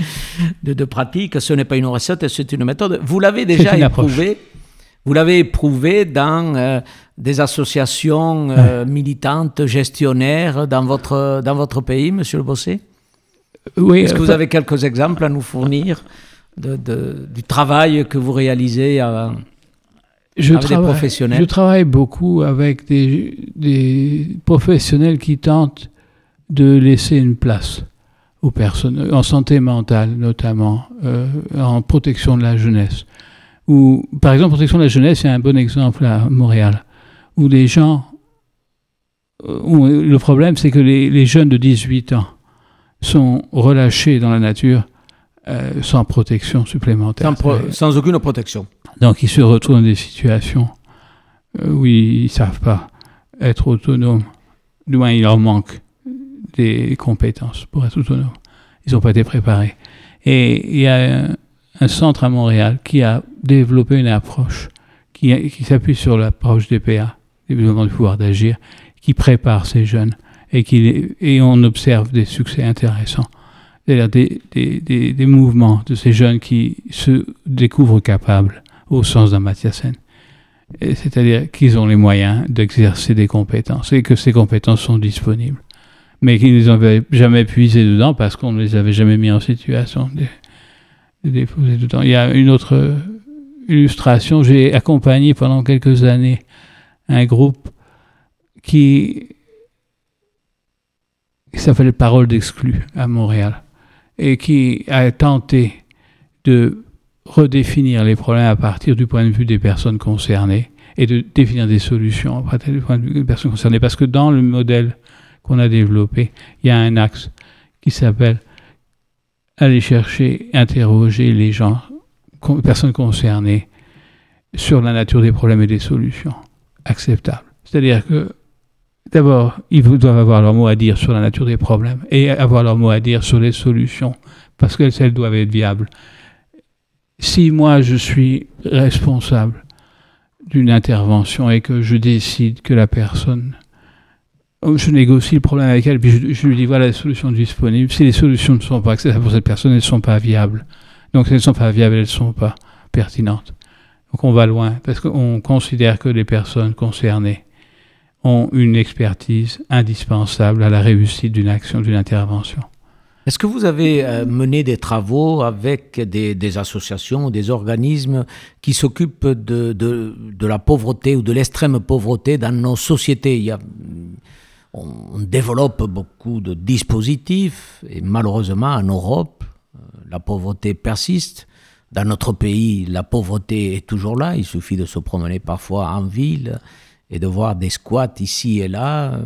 de, pratique, ce n'est pas une recette, c'est une méthode. Vous l'avez déjà éprouvé, vous l'avez éprouvé dans euh, des associations euh, militantes, gestionnaires dans votre, dans votre pays, monsieur le Bossé? Oui. Est-ce que vous avez quelques exemples à nous fournir de, de, du travail que vous réalisez à, je travaille, Je travaille beaucoup avec des, des, professionnels qui tentent de laisser une place aux personnes, en santé mentale notamment, euh, en protection de la jeunesse. Ou, par exemple, protection de la jeunesse, c'est un bon exemple à Montréal, où les gens... Euh, le problème, c'est que les, les, jeunes de 18 ans sont relâchés dans la nature euh, sans protection supplémentaire. Sans, sans aucune protection. Donc ils se retrouvent dans des situations euh, où ils ne savent pas être autonomes. Du moins, il leur manque des compétences pour être autonomes. Ils n'ont pas été préparés. Et il y a un, centre à Montréal qui a développé une approche qui, qui s'appuie sur l'approche des PA, développement du pouvoir d'agir, qui prépare ces jeunes et, qui, et on observe des succès intéressants. C'est-à-dire des, des, des, mouvements de ces jeunes qui se découvrent capables au sens d'un Saine. C'est-à-dire qu'ils ont les moyens d'exercer des compétences et que ces compétences sont disponibles. Mais qu'ils ne les avaient jamais puisées dedans parce qu'on ne les avait jamais mis en situation de, déposer dedans. Il y a une autre illustration. J'ai accompagné pendant quelques années un groupe qui, s'appelle Parole d'exclus à Montréal et qui a tenté de redéfinir les problèmes à partir du point de vue des personnes concernées et de définir des solutions à partir du point de vue des personnes concernées. Parce que dans le modèle qu'on a développé, il y a un axe qui s'appelle aller chercher, interroger les gens, personnes concernées sur la nature des problèmes et des solutions acceptables. C'est-à-dire que d'abord, ils doivent avoir leur mot à dire sur la nature des problèmes et avoir leur mot à dire sur les solutions parce qu'elles doivent être viables si moi je suis responsable d'une intervention et que je décide que la personne, je négocie le problème avec elle, puis je, lui dis voilà les solutions disponibles. Si les solutions ne sont pas accessibles pour cette personne, elles ne sont pas viables. Donc si elles ne sont pas viables, elles ne sont pas pertinentes. Donc on va loin parce qu'on considère que les personnes concernées ont une expertise indispensable à la réussite d'une action, d'une intervention. Est-ce que vous avez euh, mené des travaux avec des, associations des organismes qui s'occupent de, de, la pauvreté ou de l'extrême pauvreté dans nos sociétés? Il y a, on, développe beaucoup de dispositifs et malheureusement en Europe, euh, la pauvreté persiste. Dans notre pays, la pauvreté est toujours là. Il suffit de se promener parfois en ville et de voir des squats ici et là.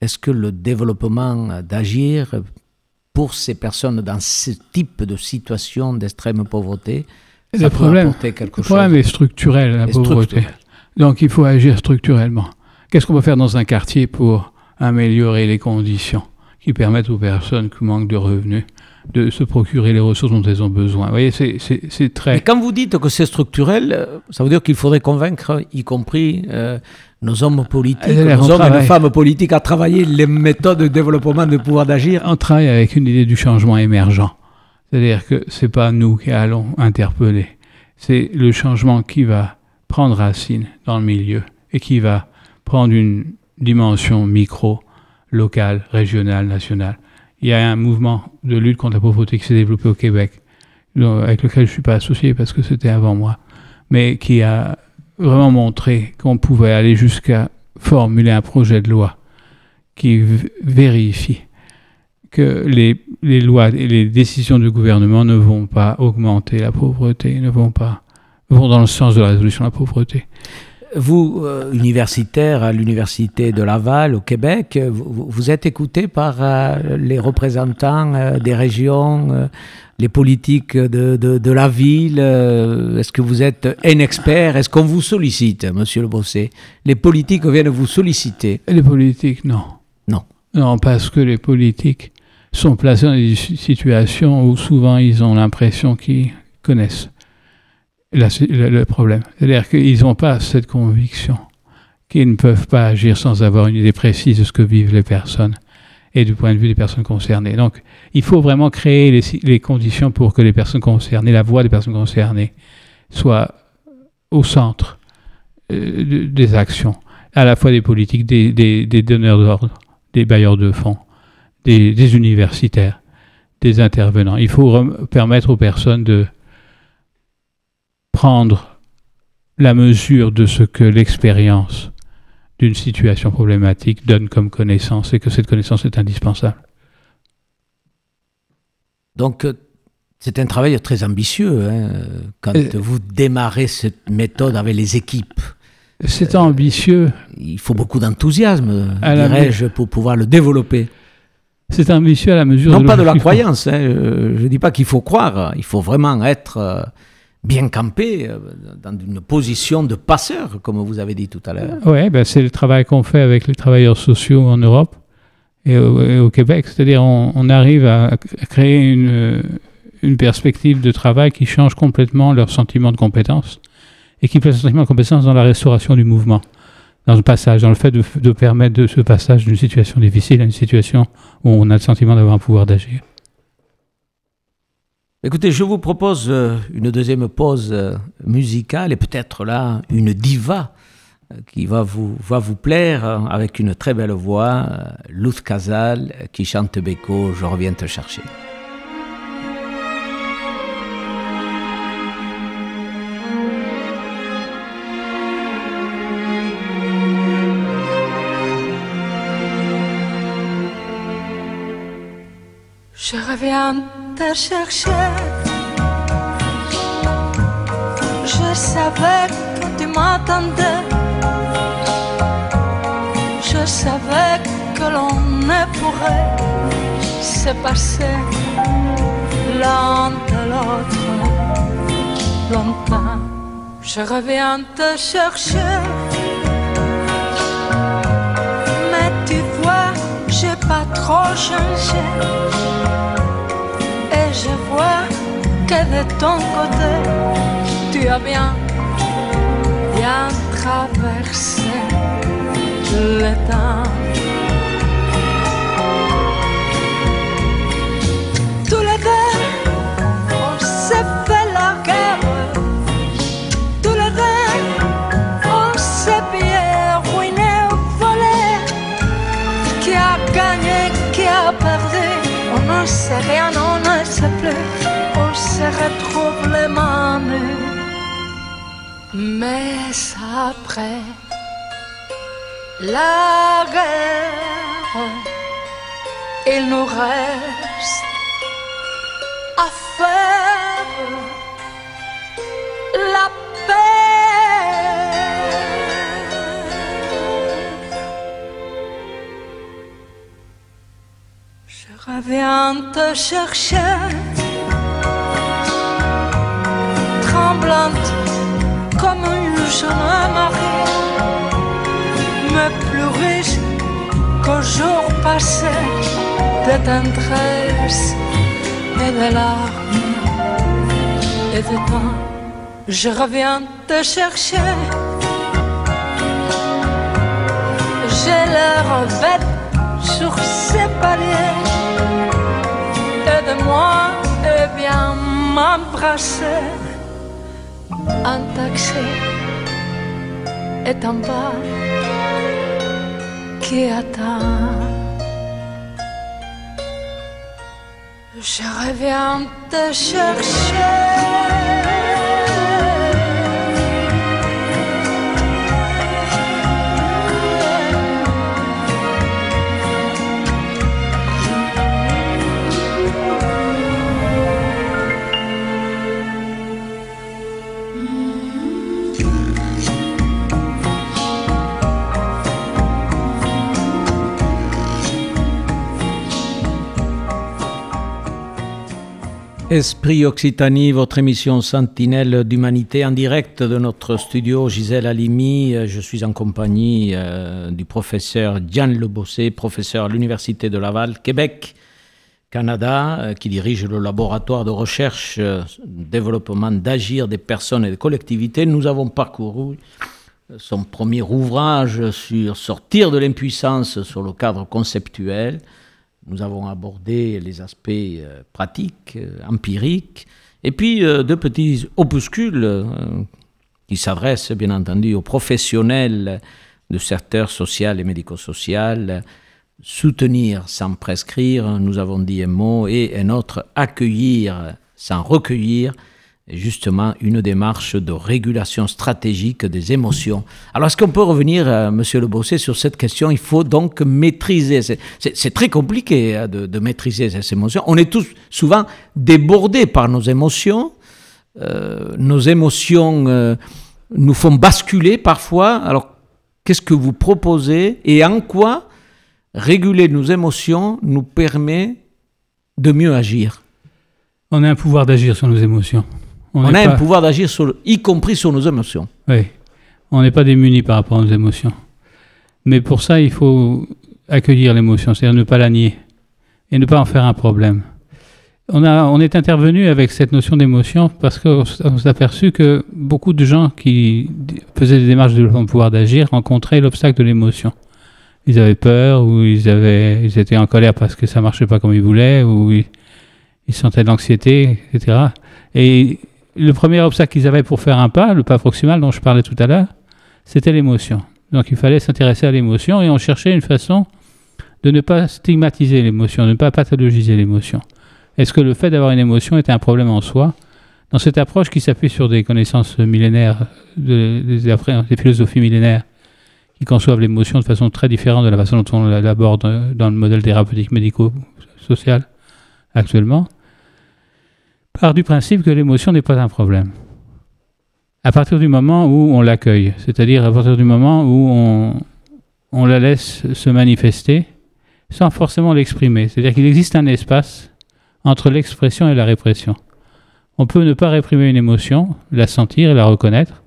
Est-ce que le développement d'Agir pour ces personnes dans ce type de situation d'extrême pauvreté, le problème, le problème est structurel, la pauvreté. Donc il faut agir structurellement. Qu'est-ce qu'on peut faire dans un quartier pour améliorer les conditions qui permettent aux personnes qui manquent de revenus de se procurer les ressources dont elles ont besoin. Vous voyez, c'est très... Mais quand vous dites que c'est structurel, ça veut dire qu'il faudrait convaincre, y compris euh, nos hommes politiques, nos hommes et nos femmes politiques, à travailler les méthodes de développement de pouvoir d'agir. On travaille avec une idée du changement émergent. C'est-à-dire que ce n'est pas nous qui allons interpeller, c'est le changement qui va prendre racine dans le milieu et qui va prendre une dimension micro, locale, régionale, nationale il y a un mouvement de lutte contre la pauvreté qui s'est développé au Québec, avec lequel je ne suis pas associé parce que c'était avant moi, mais qui a vraiment montré qu'on pouvait aller jusqu'à formuler un projet de loi qui vérifie que les, les, lois et les décisions du gouvernement ne vont pas augmenter la pauvreté, ne vont pas vont dans le sens de la résolution de la pauvreté. Vous, euh, universitaire à l'Université de Laval au Québec, vous, êtes écouté par euh, les représentants euh, des régions, les politiques de, de, la ville Est-ce que vous êtes un expert? Est-ce qu'on vous sollicite, monsieur Le Bossé? Les politiques viennent vous solliciter Les politiques, non. Non. Non, parce que les politiques sont placés dans des situations où souvent ils ont l'impression qu'ils connaissent le, problème. C'est-à-dire qu'ils n'ont pas cette conviction qu'ils ne peuvent pas agir sans avoir une idée précise de ce que vivent les personnes et du point de vue des personnes concernées. Donc, il faut vraiment créer les, conditions pour que les personnes concernées, la voix des personnes concernées, soit au centre euh, des actions, à la fois des politiques, des, des donneurs d'ordre, des bailleurs de fonds, des, universitaires, des intervenants. Il faut permettre aux personnes de prendre la mesure de ce que l'expérience d'une situation problématique donne comme connaissance et que cette connaissance est indispensable. Donc, euh, c'est un travail très ambitieux hein, quand euh, vous démarrez cette méthode avec les équipes. C'est ambitieux. Il faut beaucoup d'enthousiasme, dirais-je, pour pouvoir le développer. C'est ambitieux à la mesure non pas de la croyance. Hein, je ne dis pas qu'il faut croire. Il faut vraiment être euh, bien campé, euh, dans une position de passeur, comme vous avez dit tout à l'heure. Oui, ben c'est le travail qu'on fait avec les travailleurs sociaux en Europe et au, Québec. C'est-à-dire on, arrive à, créer une, une, perspective de travail qui change complètement leur sentiment de compétence et qui place le sentiment de compétence dans la restauration du mouvement, dans le passage, dans le fait de, de permettre de ce passage d'une situation difficile à une situation où on a le sentiment d'avoir un pouvoir d'agir. Écoutez, je vous propose euh, une deuxième pause euh, musicale et peut-être là une diva euh, qui va vous, va vous plaire avec une très belle voix, Luz Casal qui chante Beko, Je reviens te chercher. Je reviens te chercher. Je savais que tu m'attendais. Je savais que l'on ne pourrait se passer l'un de l'autre longtemps. Je reviens te chercher. Mais tu vois, j'ai pas trop changé je vois que de ton côté, tu as bien, bien traversé le temps. Tous les deux, on s'est fait la guerre. Tous les deux, on s'est bien ruiné, volé. Qui a gagné, qui a perdu, on ne sait rien, on se retrouve les Mais après la guerre, il nous reste Je reviens te chercher, tremblante comme une jeune mariée, mais plus riche qu'au jour passé de tendresse et de larmes et de temps. Je reviens te chercher. J'ai l'air bête sur ces paliers. Moi, et bien m'embrasser. Un taxi est en bas qui attend. Je reviens te chercher. Esprit Occitanie, votre émission Sentinelle d'Humanité en direct de notre studio Gisèle Halimi. Je suis en compagnie euh, du professeur Diane Lebossé, professeur à l'Université de Laval, Québec, Canada, euh, qui dirige le laboratoire de recherche euh, développement d'agir des personnes et des collectivités. Nous avons parcouru son premier ouvrage sur sortir de l'impuissance sur le cadre conceptuel. Nous avons abordé les aspects euh, pratiques, euh, empiriques, et puis euh, deux petits opuscules qui s'adressent bien entendu aux professionnels du secteur social et médico-social. Soutenir sans prescrire, nous avons dit un mot, et un autre, accueillir sans recueillir, justement une démarche de régulation stratégique des émotions. Alors, est-ce qu'on peut revenir, euh, Monsieur Le Bossé, sur cette question? Il faut donc maîtriser. C'est très compliqué hein, de, maîtriser ces émotions. On est tous souvent débordés par nos émotions. Euh, nos émotions euh, nous font basculer parfois. Alors, qu'est-ce que vous proposez et en quoi réguler nos émotions nous permet de mieux agir? On a un pouvoir d'agir sur nos émotions. On, a un pouvoir d'agir, y compris sur nos émotions. Oui, on n'est pas démunis par rapport à nos émotions. Mais pour ça, il faut accueillir l'émotion, c'est-à-dire ne pas la nier et ne pas en faire un problème. On, a, on est intervenu avec cette notion d'émotion parce qu'on s'est aperçu que beaucoup de gens qui faisaient des démarches de pouvoir d'agir rencontraient l'obstacle de l'émotion. Ils avaient peur ou ils, avaient, ils étaient en colère parce que ça marchait pas comme ils voulaient ou ils, ils sentaient de l'anxiété, etc. Et le premier obstacle qu'ils avaient pour faire un pas, le pas proximal dont je parlais tout à l'heure, c'était l'émotion. Donc il fallait s'intéresser à l'émotion et on cherchait une façon de ne pas stigmatiser l'émotion, de ne pas pathologiser l'émotion. Est-ce que le fait d'avoir une émotion était un problème en soi? Dans cette approche qui s'appuie sur des connaissances millénaires, des, des philosophies millénaires, qui conçoivent l'émotion de façon très différente de la façon dont on l'aborde dans le modèle thérapeutique médico-social actuellement, part du principe que l'émotion n'est pas un problème. À partir du moment où on l'accueille, c'est-à-dire à partir du moment où on, on la laisse se manifester sans forcément l'exprimer. C'est-à-dire qu'il existe un espace entre l'expression et la répression. On peut ne pas réprimer une émotion, la sentir et la reconnaître,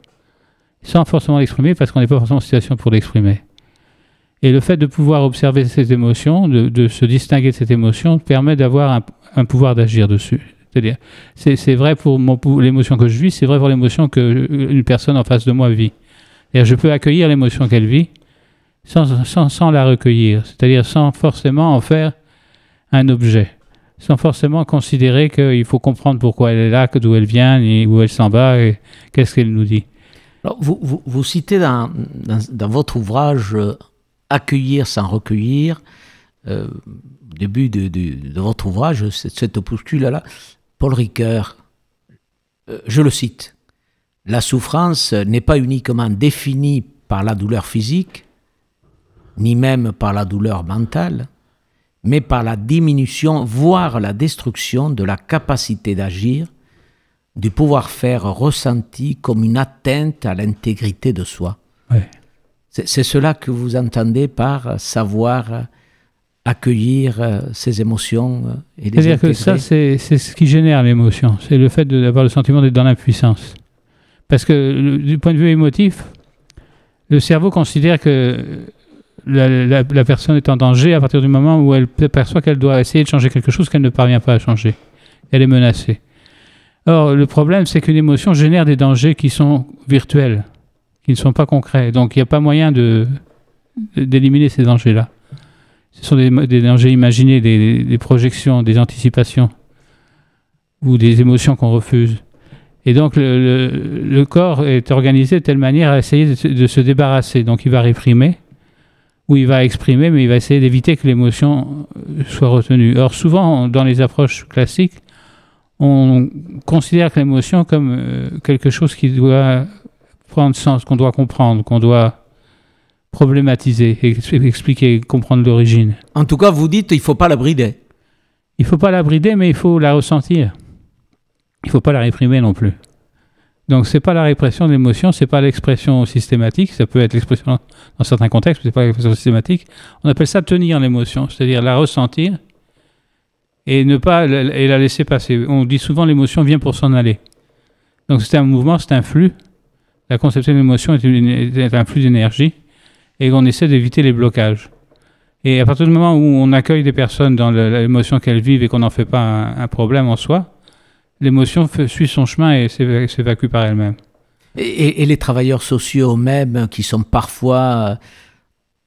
sans forcément l'exprimer parce qu'on n'est pas forcément en situation pour l'exprimer. Et le fait de pouvoir observer ces émotions, de, se distinguer de cette émotion, permet d'avoir un pouvoir d'agir dessus. C'est-à-dire, c'est vrai pour, l'émotion que je vis, c'est vrai pour l'émotion qu'une personne en face de moi vit. je peux accueillir l'émotion qu'elle vit sans, sans, sans, la recueillir, c'est-à-dire sans forcément en faire un objet, sans forcément considérer qu'il faut comprendre pourquoi elle est là, d'où elle vient, et où elle s'en va, et qu'est-ce qu'elle nous dit. Vous, vous, vous, citez dans, dans, votre ouvrage euh, Accueillir sans recueillir, euh, début de, de, de, votre ouvrage, cette, cette opuscule-là, Paul Ricoeur, euh, je le cite, La souffrance n'est pas uniquement définie par la douleur physique, ni même par la douleur mentale, mais par la diminution, voire la destruction de la capacité d'agir, du pouvoir faire ressenti comme une atteinte à l'intégrité de soi. C'est cela que vous entendez par savoir accueillir euh, ces émotions euh, et les C'est-à-dire que ça, c'est c'est ce qui génère l'émotion. C'est le fait de- d'avoir le sentiment d'être dans l'impuissance. Parce que le- du point de vue émotif, le cerveau considère que la, la- la personne est en danger à partir du moment où elle perçoit qu'elle doit essayer de changer quelque chose qu'elle ne parvient pas à changer. Elle est menacée. Or, le problème, c'est qu'une émotion génère des dangers qui sont virtuels, qui ne sont pas concrets. Donc, il n'y a pas moyen de- de- d'éliminer ces dangers-là. Ce sont des, des dangers imaginés, des, projections, des anticipations ou des émotions qu'on refuse. Et donc le, corps est organisé de telle manière à essayer de se débarrasser. Donc il va réprimer ou il va exprimer, mais il va essayer d'éviter que l'émotion euh, soit retenue. Or souvent dans les approches classiques, on considère que l'émotion comme euh, quelque chose qui doit prendre sens, qu'on doit comprendre, qu'on doit problématiser, ex- expliquer, comprendre l'origine. En tout cas, vous dites il ne faut pas la brider. Il faut pas la brider, mais il faut la ressentir. Il faut pas la réprimer non plus. Donc c'est pas la répression de l'émotion, c'est pas l'expression systématique. Ça peut être l'expression dans certains contextes, mais c'est pas l'expression systématique. On appelle ça tenir l'émotion, c'est-à-dire la ressentir et ne pas la- et la laisser passer. On dit souvent l'émotion vient pour s'en aller. Donc c'est un mouvement, c'est un flux. La conception de l'émotion est un flux d'énergie et on essaie d'éviter les blocages. Et à partir du moment où on accueille des personnes dans l'émotion qu'elles vivent et qu'on n'en fait pas un, problème en soi, l'émotion suit son chemin et s'éva- s'évacue par elle-même. Et, les travailleurs sociaux eux-mêmes, qui sont parfois euh,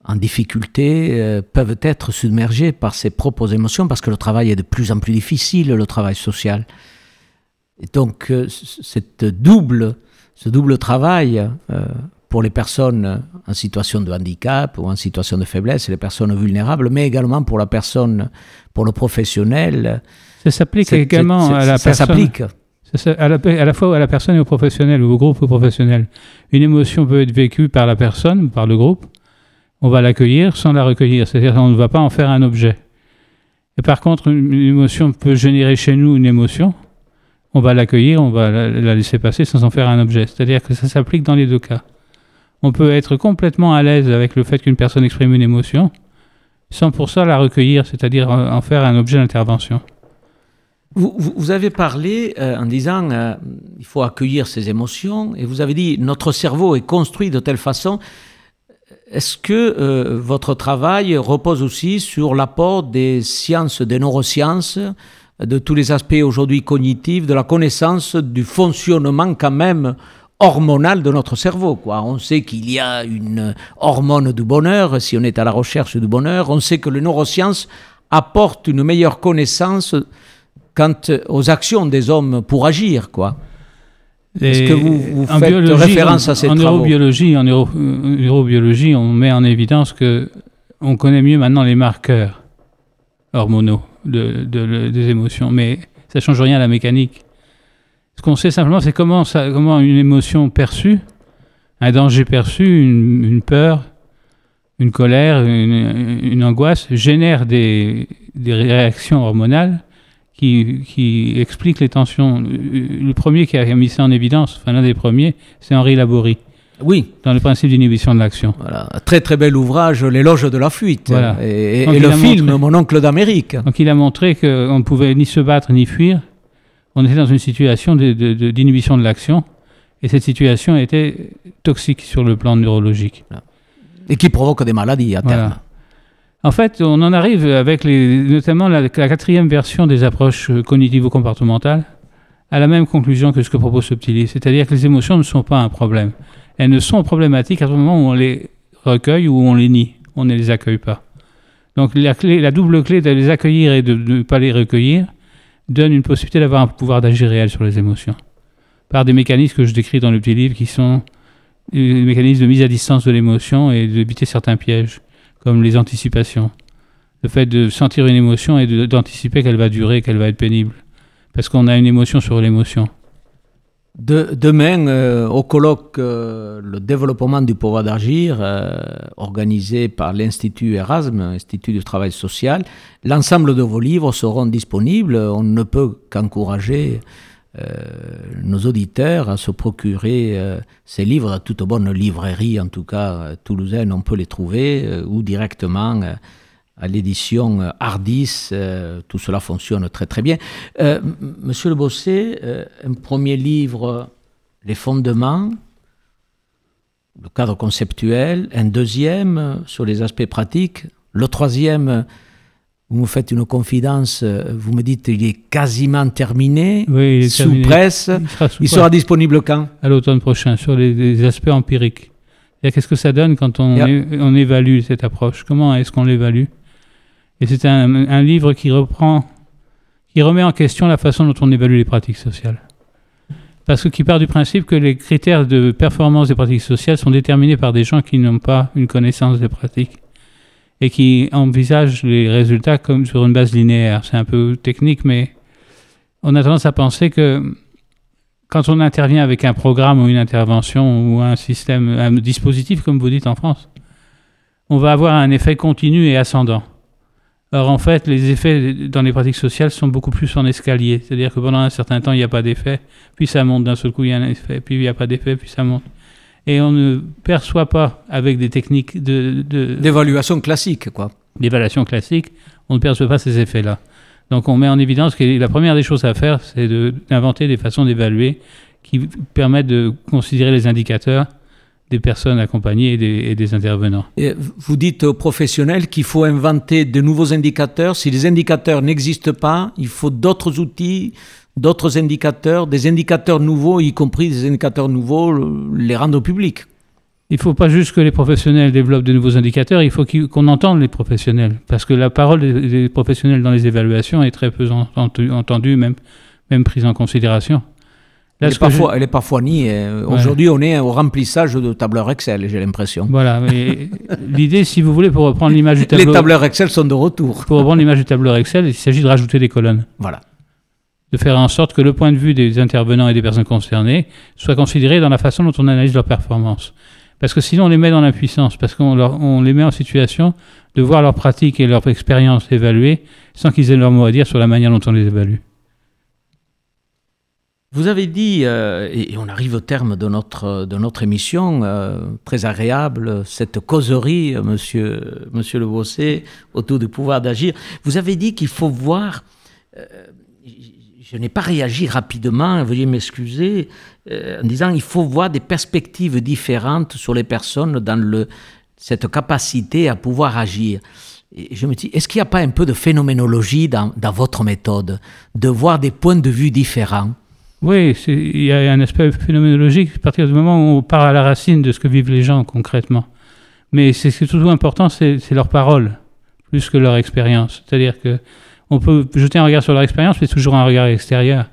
en difficulté, euh, peuvent être submergés par ses propres émotions parce que le travail est de plus en plus difficile, le travail social. Et donc, euh, cette double, ce double travail pour les personnes en situation de handicap ou en situation de faiblesse, les personnes vulnérables, mais également pour la personne, pour le professionnel. Ça s'applique également à la ça personne. s'applique. Ça, ça- à, la, à la fois à la personne et au professionnel, ou au groupe ou au professionnel. Une émotion peut être vécue par la personne, par le groupe. On va l'accueillir sans la recueillir, c'est-à-dire qu'on ne va pas en faire un objet. Et par contre, une, une émotion peut générer chez nous une émotion. On va l'accueillir, on va la, la laisser passer sans en faire un objet. C'est-à-dire que ça s'applique dans les deux cas. On peut être complètement à l'aise avec le fait qu'une personne exprime une émotion, sans pour ça la recueillir, c'est-à-dire en faire un objet d'intervention. Vous avez parlé euh, en disant euh, il faut accueillir ses émotions et vous avez dit notre cerveau est construit de telle façon. Est-ce que euh, votre travail repose aussi sur l'apport des sciences, des neurosciences, de tous les aspects aujourd'hui cognitifs, de la connaissance du fonctionnement quand même hormonal de notre cerveau. Quoi. On sait qu'il y a une hormone du bonheur si on est à la recherche du bonheur. On sait que les neurosciences apportent une meilleure connaissance quant aux actions des hommes pour agir, quoi. Est-ce que vous- vous en faites référence en- à ces en travaux neurobiologie, en neuro- neurobiologie, on met en évidence que on connaît mieux maintenant les marqueurs hormonaux de, de- de- des émotions, mais ça change rien à la mécanique. Ce qu'on sait simplement, c'est comment, ça, comment une émotion perçue, un danger perçu, une, une peur, une colère, une, une angoisse, génère des, des réactions hormonales qui, qui expliquent les tensions. Le premier qui a mis ça en évidence, enfin l'un des premiers, c'est Henri Laborie, Oui, dans le principe d'inhibition de l'action. voilà. Très très bel ouvrage, L'éloge de la fuite. Voilà. Et, le film montré- Mon oncle d'Amérique. Donc il a montré qu'on ne pouvait ni se battre ni fuir. On était dans une situation de- de- de- d'inhibition de, l'action. Et cette situation était toxique sur le plan neurologique. Et qui provoque des maladies à terme. En fait, on en arrive avec les, notamment la, la quatrième version des approches euh, cognitivo-comportementales à la même conclusion que ce que propose Subtili, c'est-à-dire que les émotions ne sont pas un problème. Elles ne sont problématiques à ce moment où on les recueille ou on les nie. On ne les accueille pas. Donc la, clé, la double clé de les accueillir et de ne pas les recueillir donne une possibilité d'avoir un pouvoir d'agir réel sur les émotions. Par des mécanismes que je décris dans le petit livre qui sont des mécanismes de mise à distance de l'émotion et d'éviter certains pièges comme les anticipations. Le fait de sentir une émotion et d'anticiper qu'elle va durer, qu'elle va être pénible. Parce qu'on a une émotion sur l'émotion. De- demain, euh, au colloque euh, Le développement du pouvoir d'agir, euh, organisé par l'Institut Erasme, Institut du travail social, l'ensemble de vos livres seront disponibles. On ne peut qu'encourager nos auditeurs à se procurer ces livres à toute bonne librairie, en tout cas toulousaine, on peut les trouver, ou directement à l'édition euh, Ardis. euh, tout cela fonctionne très très bien. Euh, Monsieur Le Bossé, euh, un premier livre, Les fondements, le cadre conceptuel. Un deuxième, euh, sur les aspects pratiques. Le troisième, euh, vous me faites une confidence, euh, vous me dites il est quasiment terminé, Oui, il est sous terminé. presse. Il sera sous Il sera disponible quand? À l'automne prochain sur les, les aspects empiriques. Qu'est-ce que ça donne quand on, Yeah. é- on évalue cette approche? Comment est-ce qu'on l'évalue? Et c'est un, livre qui reprend, qui remet en question la façon dont on évalue les pratiques sociales. Parce que qui part du principe que les critères de performance des pratiques sociales sont déterminés par des gens qui n'ont pas une connaissance des pratiques et qui envisagent les résultats comme sur une base linéaire. C'est un peu technique, mais on a tendance à penser que quand on intervient avec un programme ou une intervention ou un système, un dispositif, comme vous dites en France, on va avoir un effet continu et ascendant. Or, en fait, les effets dans les pratiques sociales sont beaucoup plus en escalier. C'est-à-dire que pendant un certain temps, il n'y a pas d'effet, puis ça monte d'un seul coup, il y a un effet, puis il n'y a pas d'effet, puis ça monte. Et on ne perçoit pas, avec des techniques de, de- D'évaluation classique, quoi. d'évaluation classique, on ne perçoit pas ces effets-là. Donc on met en évidence que la première des choses à faire, c'est de- d'inventer des façons d'évaluer qui permettent de considérer les indicateurs des personnes accompagnées et des, et des intervenants. Et vous dites aux professionnels qu'il faut inventer de nouveaux indicateurs. Si les indicateurs n'existent pas, il faut d'autres outils, d'autres indicateurs, des indicateurs nouveaux, y compris des indicateurs nouveaux, le- les rendre publics. Il ne faut pas juste que les professionnels développent de nouveaux indicateurs, il faut qu'on entende les professionnels. Parce que la parole des, professionnels dans les évaluations est très peu entendu- entendue, même, même prise en considération. Là, Elle est, je- parfois, elle est parfois niée. Euh, Aujourd'hui, on est au remplissage de tableurs Excel, j'ai l'impression. Voilà, mais l'idée, si vous voulez, pour reprendre l'image du Les tableau, tableurs Excel sont de retour. pour reprendre l'image du tableur Excel, il s'agit de rajouter des colonnes. Voilà. de faire en sorte que le point de vue des intervenants et des personnes concernées soit considéré dans la façon dont on analyse leur performance. Parce que sinon, on les met dans l'impuissance, parce qu'on on les met en situation de voir leurs pratiques et leur expérience évaluées sans qu'ils aient leur mot à dire sur la manière dont on les évalue. Vous avez dit, euh, et on arrive au terme de notre, de notre émission, euh, très agréable, cette causerie, euh, monsieur, monsieur Le Bossé, autour du pouvoir d'agir. Vous avez dit qu'il faut voir, euh, je n'ai pas réagi rapidement, veuillez m'excuser, euh, en disant il faut voir des perspectives différentes sur les personnes dans le, cette capacité à pouvoir agir. Et je me dis, est-ce qu'il n'y a pas un peu de phénoménologie dans, dans votre méthode, de voir des points de vue différents? Oui, il y a un aspect phénoménologique à partir du moment où on part à la racine de ce que vivent les gens concrètement. Mais c'est ce qui est surtout important, c'est c'est leur parole, plus que leur expérience. C'est-à-dire que on peut jeter un regard sur leur expérience, mais toujours un regard extérieur.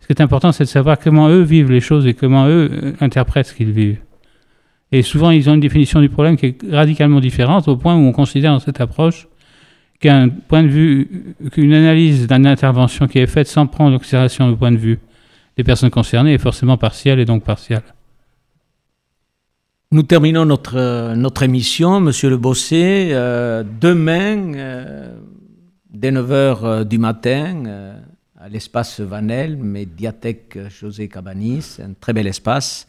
Ce qui est important, c'est de savoir comment eux vivent les choses et comment eux euh, interprètent ce qu'ils vivent. Et souvent, ils ont une définition du problème qui est radicalement différente, au point où on considère dans cette approche qu'un point de vue, qu'une analyse d'une intervention qui est faite sans prendre en considération le point de vue des personnes concernées est forcément partielle et donc partielle. Nous terminons notre, euh, notre émission, Monsieur Le Bossé. Euh, demain, euh, dès 9h du matin, à l'espace Vanel, médiathèque José Cabanis, un très bel espace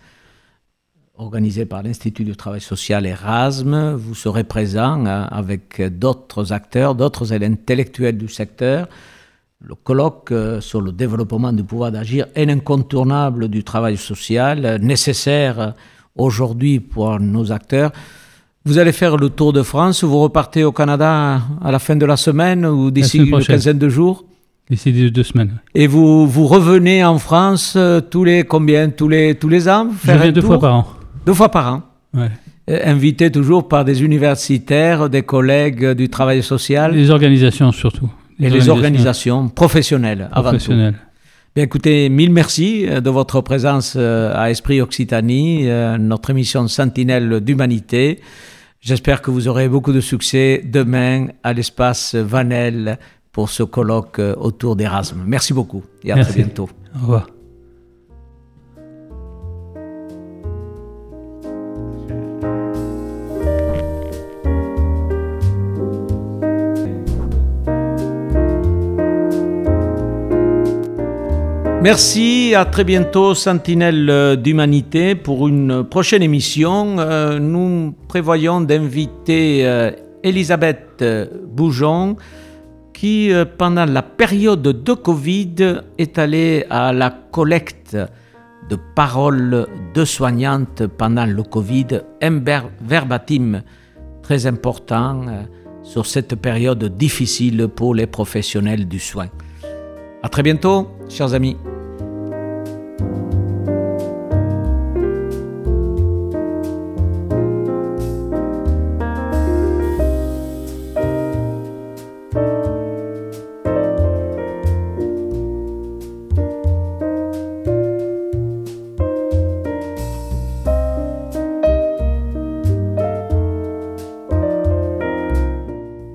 organisé par l'Institut du travail social Erasme. Vous serez présent euh, avec d'autres acteurs, d'autres intellectuels du secteur. Le colloque euh, sur le développement du pouvoir d'agir est incontournable du travail social, nécessaire aujourd'hui pour nos acteurs. Vous allez faire le tour de France, vous repartez au Canada à la fin de la semaine ou d'ici une prochaine. quinzaine de jours? D'ici deux, semaines. et vous, vous revenez en France euh, tous les combien tous les, tous les ans? Je viens deux tour? fois par an. Deux fois par an? Ouais. Euh, Invité toujours par des universitaires, des collègues du travail social? Les organisations surtout. Et les organisations professionnelles avant tout. Bien, écoutez, mille merci euh, de votre présence euh, à Esprit Occitanie, euh, notre émission Sentinelle d'Humanité. J'espère que vous aurez beaucoup de succès demain à l'espace Vanel pour ce colloque autour d'Erasme. Merci beaucoup et à Merci. très bientôt. Au revoir. Merci, à très bientôt, Sentinelle euh, d'Humanité, pour une prochaine émission. Euh, Nous prévoyons d'inviter euh, Elisabeth Boujon, qui, euh, pendant la période de Covid, est allée à la collecte de paroles de soignantes pendant le Covid, un verbatim très important euh, sur cette période difficile pour les professionnels du soin. À très bientôt, chers amis.